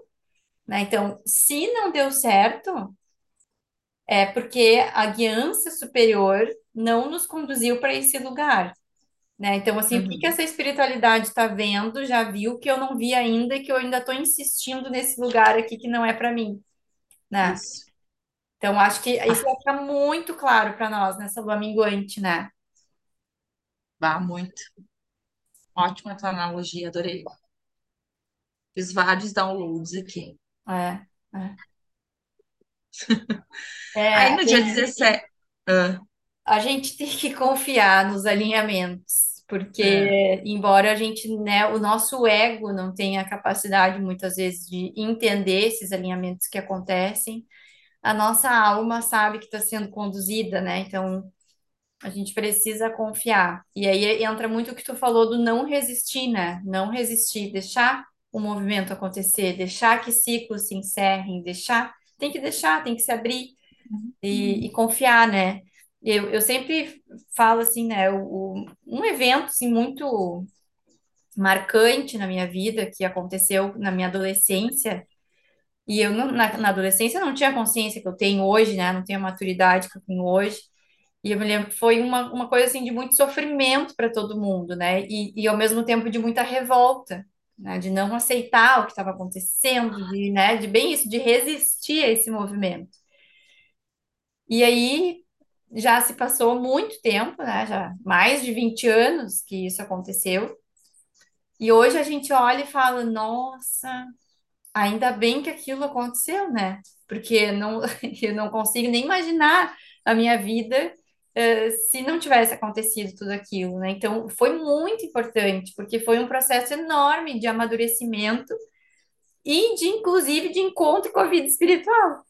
né? Então, se não deu certo, é porque a guiança superior não nos conduziu para esse lugar. Né? Então, assim, o que que Uhum. essa espiritualidade está vendo, já viu que eu não vi ainda e que eu ainda estou insistindo nesse lugar aqui que não é para mim, né? Isso. Então, acho que isso Ah, vai ficar muito claro para nós nessa lua minguante, né? vá muito. Ótima tua analogia, adorei. Fiz vários downloads aqui. É, é. É, Aí no dia gente, 17. Ah, a gente tem que confiar nos alinhamentos, porque embora a gente, né, o nosso ego não tenha a capacidade muitas vezes de entender esses alinhamentos que acontecem, a nossa alma sabe que está sendo conduzida, né? Então A gente precisa confiar. E aí entra muito o que tu falou do não resistir, né? Não resistir, deixar o movimento acontecer, deixar que ciclos se encerrem, deixar, tem que deixar, tem que se abrir e, e confiar, né? Eu, eu sempre falo assim, né? O, um evento assim, muito marcante na minha vida que aconteceu na minha adolescência. E eu, na, na adolescência, não tinha a consciência que eu tenho hoje, né? Não tenho a maturidade que eu tenho hoje. E eu me lembro que foi uma, uma coisa assim de muito sofrimento para todo mundo, né? E, e ao mesmo tempo de muita revolta, né? De não aceitar o que estava acontecendo, de, né? De bem isso, de resistir a esse movimento. E aí já se passou muito tempo, né? Já mais de 20 anos que isso aconteceu. E hoje a gente olha e fala, nossa, Ainda bem que aquilo aconteceu, né? Porque não, eu não consigo nem imaginar a minha vida, eh, se não tivesse acontecido tudo aquilo, né? Então, foi muito importante, porque foi um processo enorme de amadurecimento e de, inclusive, de encontro com a vida espiritual,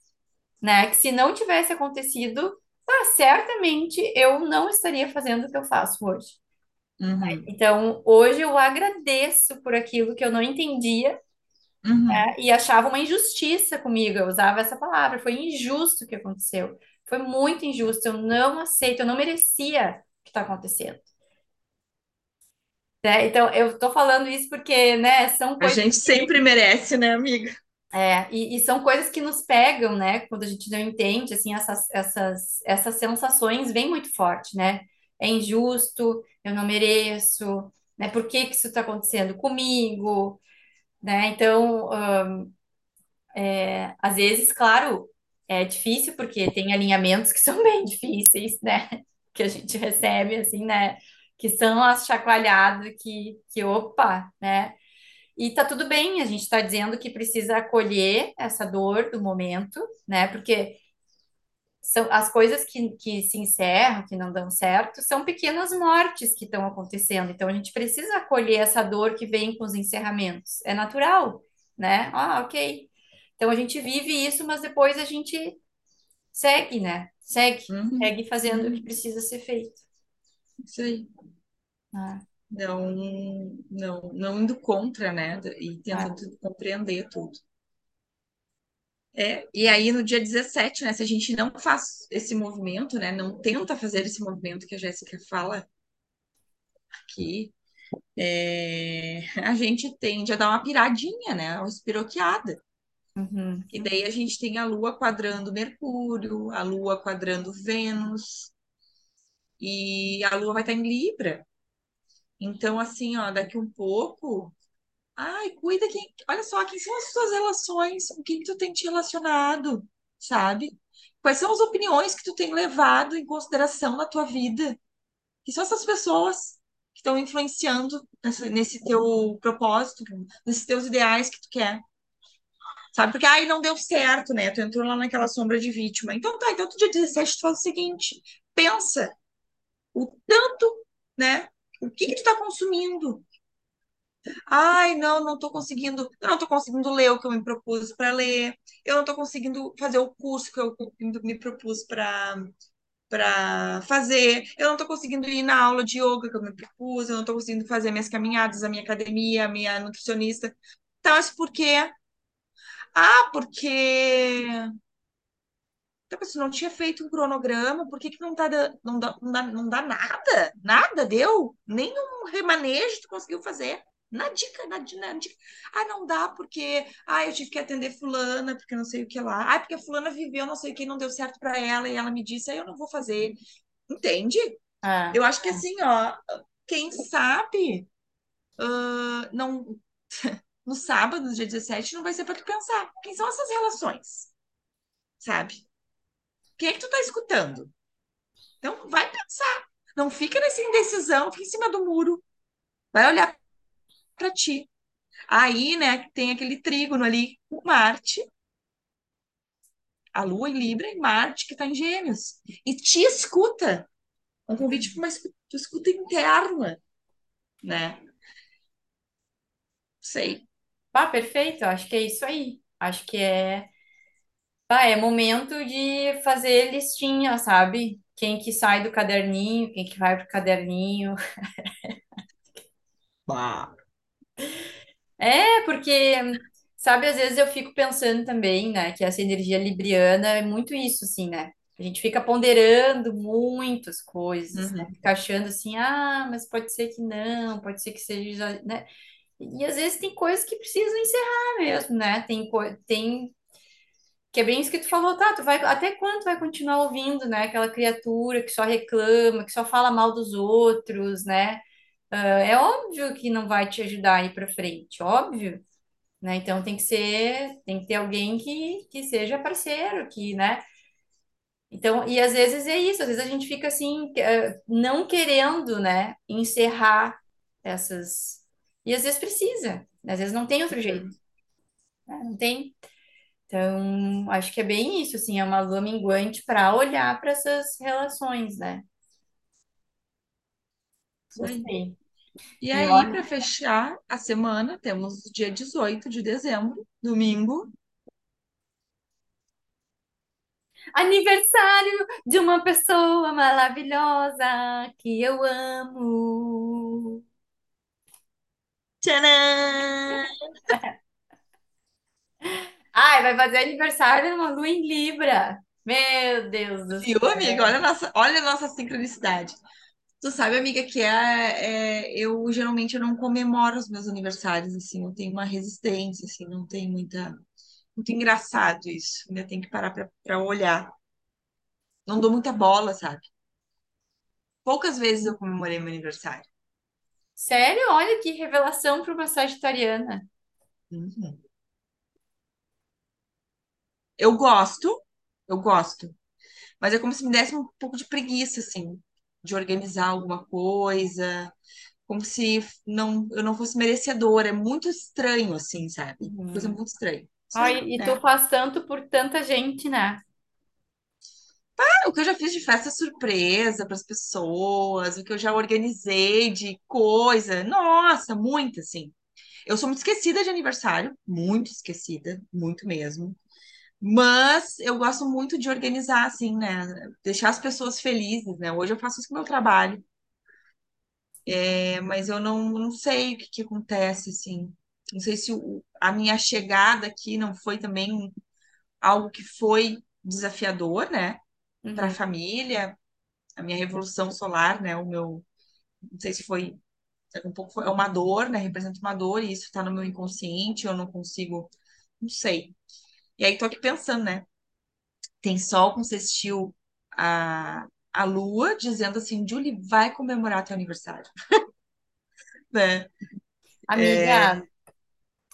né? Que se não tivesse acontecido, ah, certamente eu não estaria fazendo o que eu faço hoje. uhum, Então, hoje eu agradeço por aquilo que eu não entendia uhum, e achava uma injustiça comigo. Eu usava essa palavra. Foi injusto o que aconteceu. Foi muito injusto. Eu não aceito, eu não merecia o que está acontecendo. né? Então, eu tô falando isso porque, né, são A coisas gente sempre merece, né, amiga? É, e, e são coisas que nos pegam, né? Quando a gente não entende, assim, essas, essas, essas sensações vêm muito forte, né? É injusto, eu não mereço, né? Por que que isso está acontecendo comigo, né? Então, Às vezes, claro, é difícil porque tem alinhamentos que são bem difíceis, né? Que a gente recebe, assim, né? Que são as chacoalhadas que, que opa, né? E tá tudo bem, a gente está dizendo que precisa acolher essa dor do momento, né? Porque são as coisas que, que se encerram, que não dão certo, são pequenas mortes que estão acontecendo. Então a gente precisa acolher essa dor que vem com os encerramentos. É natural, né? Ah, ok. Então a gente vive isso, mas depois a gente segue, né? Segue, Uhum, segue fazendo o que uhum, precisa ser feito. isso aí. Ah, Não, não, não indo contra, né? E ah, tentando compreender tudo. É, e aí no dia 17, né? Se a gente não faz esse movimento, né? Não tenta fazer esse movimento que a Jéssica fala aqui, é, a gente tende a dar uma piradinha, né? Uma espiroqueada. uhum, E daí a gente tem a Lua quadrando Mercúrio, a Lua quadrando Vênus, e a Lua vai estar em Libra. Então, assim, ó, daqui um pouco. Ai, cuida quem. Olha só, quem são as tuas relações? Com quem tu tem te relacionado, sabe? Quais são as opiniões que tu tem levado em consideração na tua vida? Que são essas pessoas que estão influenciando nessa- nesse teu propósito, nesses teus ideais que tu quer. Sabe? Porque, ai, não deu certo, né? Tu entrou lá naquela sombra de vítima. Então tá, então tu dia 17 tu faz o seguinte: pensa o tanto, né? O que que tu tá consumindo? Ai, não, não tô conseguindo, eu não tô conseguindo ler o que eu me propus para ler. Eu não tô conseguindo fazer o curso que eu me propus para para fazer. Eu não tô conseguindo ir na aula de yoga que eu me propus, eu não tô conseguindo fazer minhas caminhadas, a minha academia, a minha nutricionista. Então, isso por quê? Ah, porque Então, você não tinha feito um cronograma, por que que não tá da- não dá, não dá, não dá nada? Nada deu? Nenhum remanejo tu conseguiu fazer? Na dica, na, di- na dica. Ah, não dá porque, ah, eu tive que atender fulana, porque não sei o que lá. Ah, porque fulana viveu não sei o que, não deu certo para ela e ela me disse, aí eu não vou fazer. Entende? Ah, Eu acho que assim, ó, quem sabe, ah, não, no sábado, dia 17 não vai ser para tu pensar. Quem são essas relações? Sabe? Quem é que tu tá escutando? Então, vai pensar. Não fica nessa indecisão, fica em cima do muro. Vai olhar para ti. Aí, né, tem aquele trígono ali com Marte, a Lua em Libra e Marte que está em Gêmeos. E te escuta. Um convite para uma escuta, escuta interna, né? Sei. pá, perfeito, acho que é isso aí. Acho que é, pá, é momento de fazer listinha, sabe? Quem que sai do caderninho, quem que vai pro caderninho. Bah. É, porque, sabe, às vezes eu fico pensando também, né, que essa energia libriana é muito isso, assim, né? A gente fica ponderando muitas coisas, né? Uhum. Fica achando assim, ah, mas pode ser que não, pode ser que seja, né? E às vezes tem coisas que precisam encerrar mesmo, né? Tem, co- tem que é bem isso que tu falou, tá? Tu vai, até quando vai continuar ouvindo, né? Aquela criatura que só reclama, que só fala mal dos outros, né? Ah, é óbvio que não vai te ajudar a ir para frente, óbvio, né? Então tem que ser, tem que ter alguém que, que seja parceiro, que, né? Então, e às vezes é isso, às vezes a gente fica assim, eh, não querendo, né, encerrar essas. E às vezes precisa, às vezes não tem outro jeito, Uhum. né? Não tem. Então, acho que é bem isso, assim, é uma lua minguante para olhar para essas relações, né? Isso aí. E aí, para fechar a semana, temos dia 18 de dezembro, domingo. aniversário de uma pessoa maravilhosa que eu amo. Tcharam! Ai, vai fazer aniversário numa lua em Libra. Meu Deus do Viu, amiga? céu. Olha a nossa, olha a nossa sincronicidade. Tu sabe, amiga, que é, é- eu geralmente eu não comemoro os meus aniversários, assim, eu tenho uma resistência, assim, não tem muita. Muito engraçado isso. Ainda tem que parar pra, pra olhar. Não dou muita bola, sabe? Poucas vezes eu comemorei meu aniversário. Sério? Olha que revelação para uma sagitariana. Uhum. Eu gosto, eu gosto, mas é como se me desse um pouco de preguiça, assim, de organizar alguma coisa, como se não, eu não fosse merecedora. É muito estranho, assim, sabe? Coisa Uhum. muito estranha. Ai, e tu né? faz tanto por tanta gente, né? O que eu já fiz de festa surpresa para as pessoas, o que eu já organizei de coisa, nossa, muito assim. Eu sou muito esquecida de aniversário, muito esquecida, muito mesmo. Mas eu gosto muito de organizar, assim, né? Deixar as pessoas felizes, né? Hoje eu faço isso com o meu trabalho, é, mas eu não, não sei o que que acontece, assim. Não sei se o- a minha chegada aqui não foi também algo que foi desafiador, né? Para a Uhum. família, a minha revolução solar, né? O meu, não sei se foi um pouco, é uma dor, né? Representa uma dor e isso está no meu inconsciente, eu não consigo, não sei. E aí tô aqui pensando, né? Tem sol com sextil a, a lua, dizendo assim, Julie, vai comemorar teu aniversário, né? Amiga,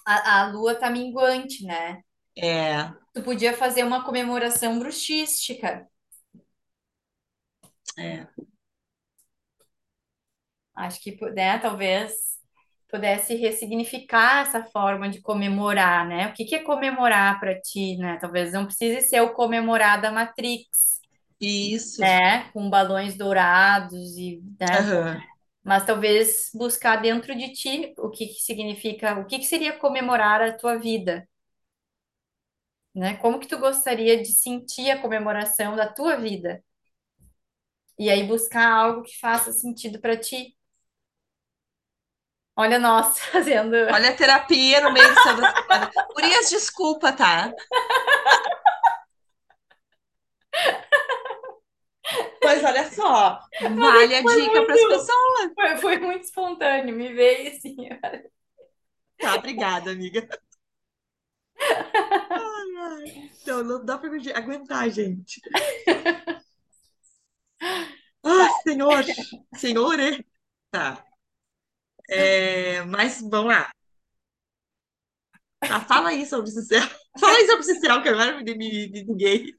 a, a lua tá minguante, né? É, Tu podia fazer uma comemoração bruxística. é. Acho que, né, talvez pudesse ressignificar essa forma de comemorar, né? O que que é comemorar para ti, né? Talvez não precise ser o comemorar da Matrix, Isso. né? Com balões dourados e, né? Aham. Mas talvez buscar dentro de ti o que que significa, o que que seria comemorar a tua vida, né? Como que tu gostaria de sentir a comemoração da tua vida? E aí buscar algo que faça sentido para ti. Olha nós fazendo. Olha a terapia no meio do semana. Gurias, desculpa, tá? Mas olha só, vale a dica para as pessoas. foi, foi muito espontâneo, me veio assim. Tá, obrigada, amiga. Ai, ai. Então, não dá para aguentar, gente. Ah, senhor, senhor, é? Tá. É, mas vamos lá. Tá, fala aí sobre céu. Fala aí sobre céu, que agora me, me, me liguei.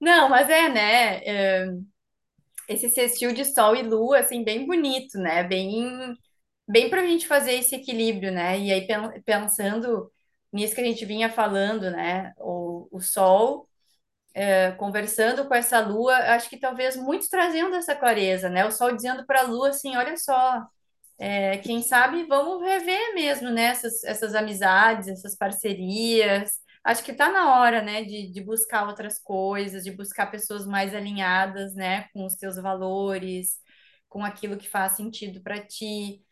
Não, mas é, né? é, esse sextil de sol e lua, assim, bem bonito, né? Bem, bem pra gente fazer esse equilíbrio, né? E aí, pen- pensando nisso que a gente vinha falando, né? O, o sol, é, conversando com essa lua, acho que talvez muitos trazendo essa clareza, né? O sol dizendo para a lua assim: olha só. É, quem sabe vamos rever mesmo, né, essas, essas amizades, essas parcerias. Acho que está na hora, né, de, de buscar outras coisas, de buscar pessoas mais alinhadas, né, com os teus valores, com aquilo que faz sentido para ti,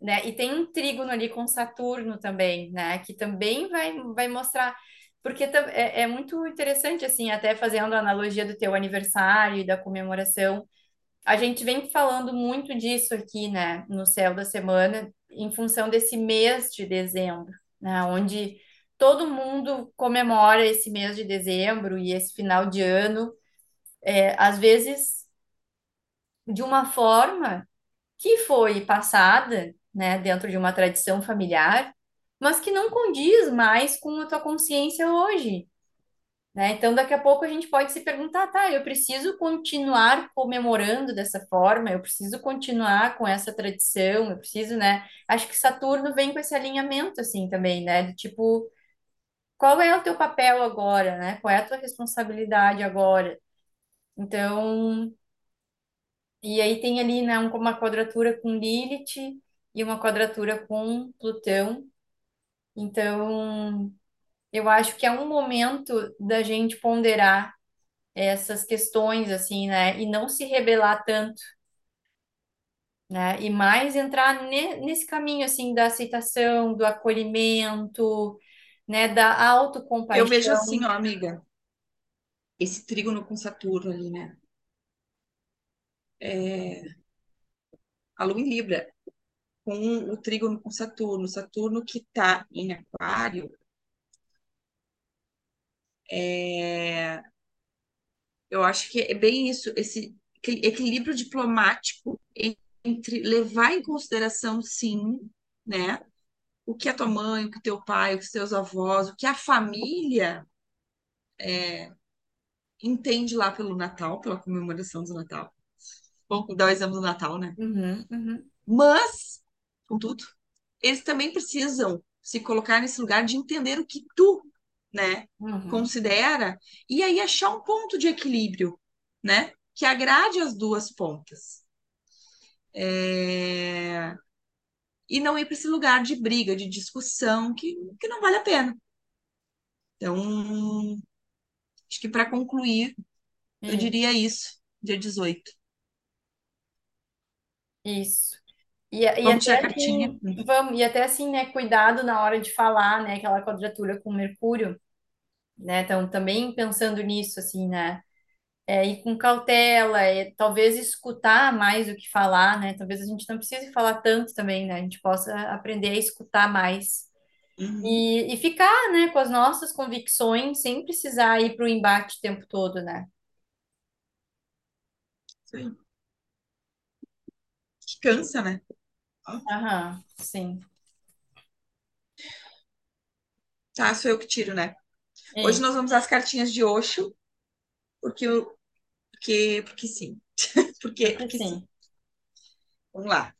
né? E tem um trígono ali com Saturno também, né, que também vai, vai mostrar. Porque é, é muito interessante, assim, até fazendo a analogia do teu aniversário e da comemoração. A gente vem falando muito disso aqui, né, no Céu da Semana, em função desse mês de dezembro, né, onde todo mundo comemora esse mês de dezembro e esse final de ano, é, às vezes de uma forma que foi passada, né, dentro de uma tradição familiar, mas que não condiz mais com a tua consciência hoje né? Então, daqui a pouco a gente pode se perguntar, tá, eu preciso continuar comemorando dessa forma, eu preciso continuar com essa tradição, eu preciso, né? Acho que Saturno vem com esse alinhamento, assim, também, né? De tipo, qual é o teu papel agora, né? Qual é a tua responsabilidade agora? Então, e aí tem ali, né, um- uma quadratura com Lilith e uma quadratura com Plutão. Então, eu acho que é um momento da gente ponderar essas questões, assim, né? E não se rebelar tanto, né? E mais entrar ne- nesse caminho, assim, da aceitação, do acolhimento, né? Da Eu vejo assim, autocompaixão. ó, amiga, esse trígono com Saturno ali, né? É, a Lua em Libra, com o trígono com Saturno. Saturno que tá em Aquário, é, eu acho que é bem isso, esse equi- equilíbrio diplomático entre levar em consideração, sim, né? O que a tua mãe, o que teu pai, os teus avós, o que a família entende lá pelo Natal, pela comemoração do Natal. Vamos dar o exemplo do Natal, né? Uhum, uhum, Mas, contudo, eles também precisam se colocar nesse lugar de entender o que tu, né, uhum. considera e aí achar um ponto de equilíbrio, né, que agrade as duas pontas. É, E não ir para esse lugar de briga, de discussão, que, que não vale a pena. Então, acho que para concluir, eu Isso, diria isso, dia 18. isso. E, e Vamos até assim, vamos, e até assim, né, cuidado na hora de falar, né, aquela quadratura com Mercúrio, né? Então, também pensando nisso, assim, né? é, ir com cautela, é, talvez escutar mais do que falar, né? Talvez a gente não precise falar tanto também, né? A gente possa aprender a escutar mais Uhum, e, e ficar, né, com as nossas convicções sem precisar ir para o embate o tempo todo, né? aí. Que cansa, né? Aham, sim. Tá, sou eu que tiro, né? Hoje Isso, nós vamos às cartinhas de Osho, porque, eu- porque, porque sim. Porque, porque sim. Vamos lá.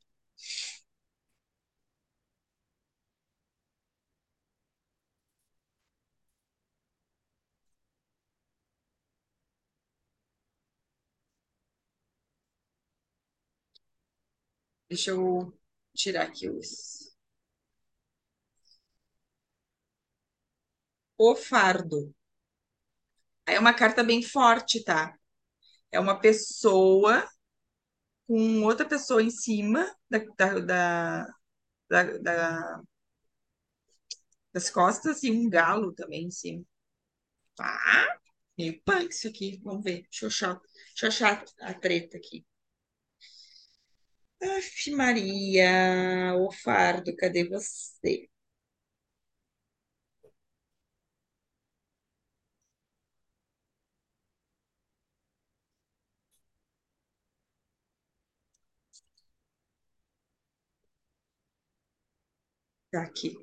Deixa eu tirar aqui os. O fardo. É uma carta bem forte, tá? É uma pessoa com outra pessoa em cima da, da, da, da- da- das costas e um galo também em cima. Ah, meio punk isso aqui. Vamos ver. Deixa eu achar, deixa eu achar a treta aqui. Aff, Maria, o fardo, cadê você? Tá aqui.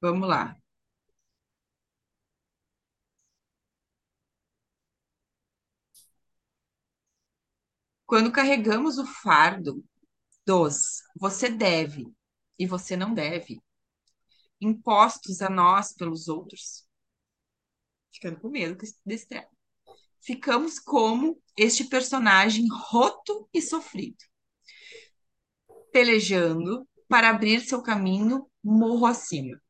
Vamos lá. Quando carregamos o fardo dos você deve e você não deve, impostos a nós pelos outros, ficando com medo desse treco. Ficamos como este personagem roto e sofrido, pelejando para abrir seu caminho morro acima.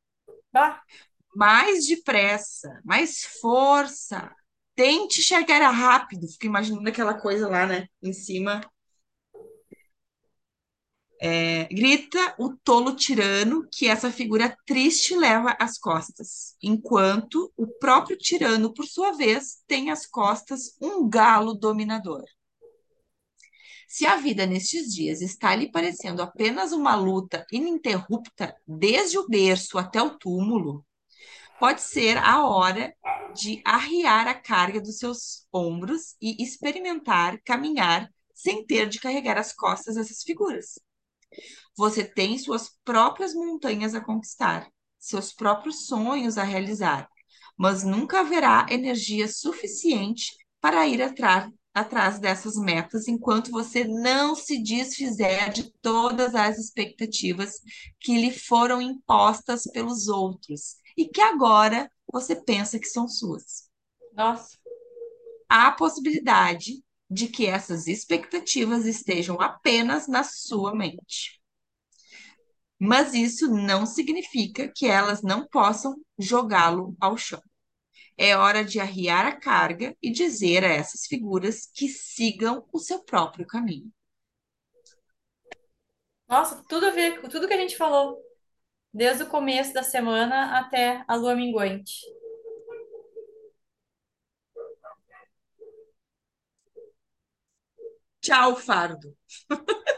Bah, Mais depressa, mais força. Tente chegar rápido. Fico imaginando aquela coisa lá, né? Em cima. É, grita o tolo tirano que essa figura triste leva às costas, enquanto o próprio tirano, por sua vez, tem às costas um galo dominador. Se a vida nestes dias está lhe parecendo apenas uma luta ininterrupta, desde o berço até o túmulo, pode ser a hora de arriar a carga dos seus ombros e experimentar caminhar sem ter de carregar as costas dessas figuras. Você tem suas próprias montanhas a conquistar, seus próprios sonhos a realizar, mas nunca haverá energia suficiente para ir atrás, atrás dessas metas enquanto você não se desfizer de todas as expectativas que lhe foram impostas pelos outros e que agora você pensa que são suas. nossa, Há a possibilidade de que essas expectativas estejam apenas na sua mente. Mas isso não significa que elas não possam jogá-lo ao chão. É hora de arriar a carga e dizer a essas figuras que sigam o seu próprio caminho. nossa, tudo a ver com tudo que a gente falou, desde o começo da semana até a lua minguante. Tchau, fardo.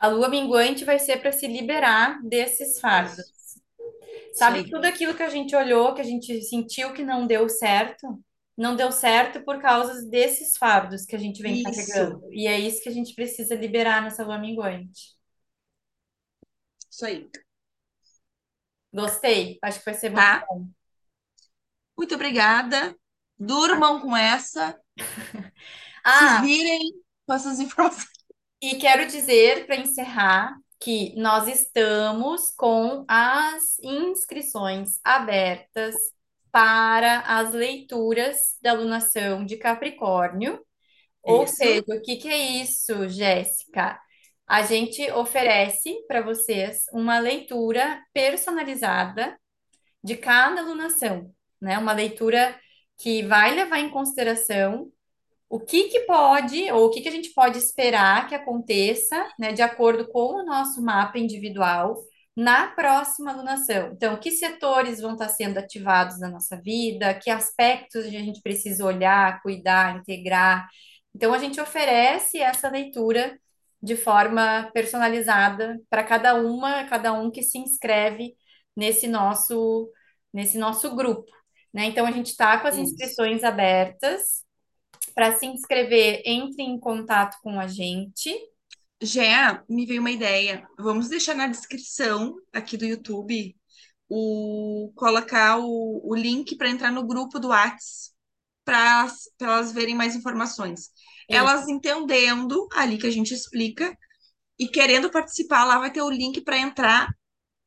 A lua minguante vai ser para se liberar desses fardos. Sabe aí. tudo aquilo que a gente olhou, que a gente sentiu que não deu certo? Não deu certo por causa desses fardos que a gente vem Isso. carregando. E é isso que a gente precisa liberar nessa lua minguante. Isso aí. Gostei, acho que vai ser muito Tá? bom. Muito obrigada. Durmam com essa. Se Ah, virem com essas informações. e quero dizer para encerrar que nós estamos com as inscrições abertas para as leituras da alunação de Capricórnio. Ou seja, Isso. o que que é isso, Jéssica? A gente oferece para vocês uma leitura personalizada de cada alunação, né? Uma leitura que vai levar em consideração o que que pode, ou o que que a gente pode esperar que aconteça, né, de acordo com o nosso mapa individual na próxima alunação. Então, que setores vão estar sendo ativados na nossa vida, que aspectos a gente precisa olhar, cuidar, integrar. Então, a gente oferece essa leitura de forma personalizada para cada uma, cada um que se inscreve nesse nosso, nesse nosso grupo. né? Então a gente está com as Isso. inscrições abertas. Para se inscrever, entre em contato com a gente. Já me veio uma ideia. Vamos deixar na descrição aqui do YouTube o colocar o, o link para entrar no grupo do Whats para elas verem mais informações. Elas entendendo ali que a gente explica e querendo participar, lá vai ter o link para entrar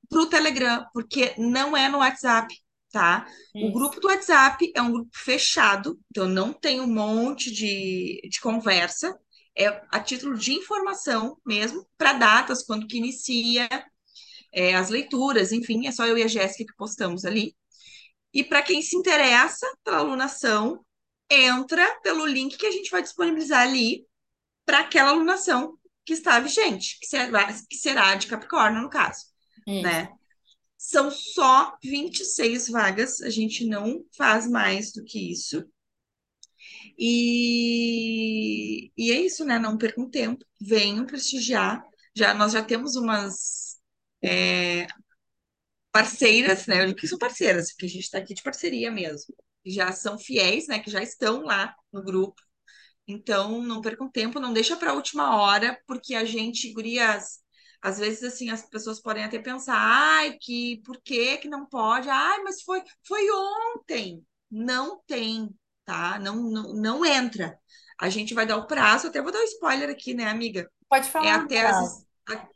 para o Telegram, porque não é no WhatsApp, tá? O isso, grupo do WhatsApp é um grupo fechado, então não tem um monte de, de conversa, é a título de informação mesmo, para datas, quando que inicia, é, as leituras, enfim, é só eu e a Jéssica que postamos ali. E para quem se interessa pela alunação, entra pelo link que a gente vai disponibilizar ali para aquela alunação que está vigente, que será, que será de Capricórnio, no caso, isso. né? São só 26 vagas, a gente não faz mais do que isso. E, e é isso, né? Não percam tempo, venham prestigiar. Já, nós já temos umas é, parceiras, né? Eu digo que são parceiras, porque a gente está aqui de parceria mesmo. Já são fiéis, né? Que já estão lá no grupo. Então, não percam tempo, não deixa para a última hora, porque a gente, gurias, às vezes assim as pessoas podem até pensar, ai, que por que que não pode? Ai, mas foi foi ontem. Não tem, tá? Não, não, não entra. A gente vai dar o prazo, até vou dar um spoiler aqui, né, amiga? Pode É falar, até as,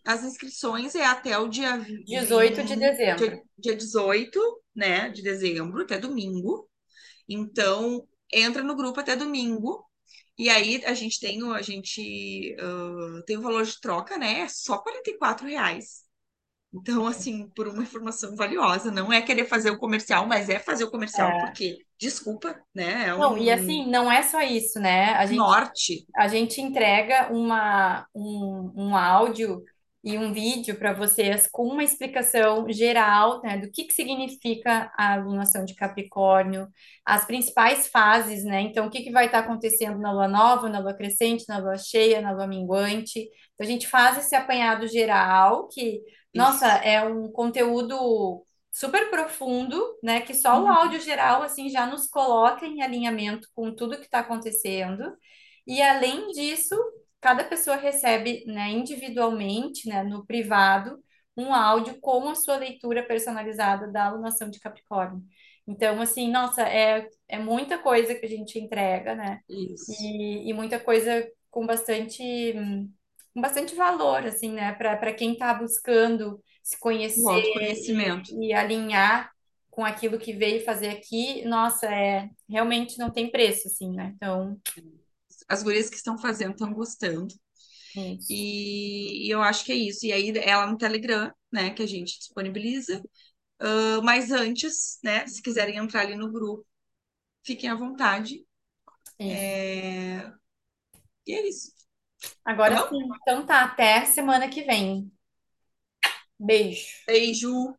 as inscrições é até o dia 18 de 20, dezembro. dia, dia 18, né, de dezembro, até domingo. Então, entra no grupo até domingo. E aí a gente tem o, a gente, ah, tem o valor de troca, né? É só 44 reais. Então, assim, por uma informação valiosa, não é querer fazer o comercial, mas é fazer o comercial É. porque, desculpa, né? É Não, e um assim, não é só isso, né? A gente norte. a gente entrega uma, um, um áudio e um vídeo para vocês com uma explicação geral, né, do que que significa a alunação de Capricórnio, as principais fases, né? Então, o que que vai estar acontecendo na lua nova, na lua crescente, na lua cheia, na lua minguante. Então, a gente faz esse apanhado geral, que, nossa, Isso. é um conteúdo super profundo, né? Que só o Uhum. áudio geral, assim, já nos coloca em alinhamento com tudo que está acontecendo. E além disso, cada pessoa recebe, né, individualmente, né, no privado, um áudio com a sua leitura personalizada da alunação de Capricórnio. Então, assim, nossa, é, é muita coisa que a gente entrega, né? Isso. E, e muita coisa com bastante, com bastante valor, assim, né? Para quem está buscando se O conhecer e, e alinhar com aquilo que veio fazer aqui, nossa, é realmente não tem preço, assim, né? Então, As gurias que estão fazendo estão gostando. isso. E, e eu acho que é isso. E aí, ela no Telegram, né, que a gente disponibiliza. Ah, mas antes, né, se quiserem entrar ali no grupo, fiquem à vontade. Isso. E é isso. Tá Agora bom? sim. Então tá, até semana que vem. Beijo. Beijo!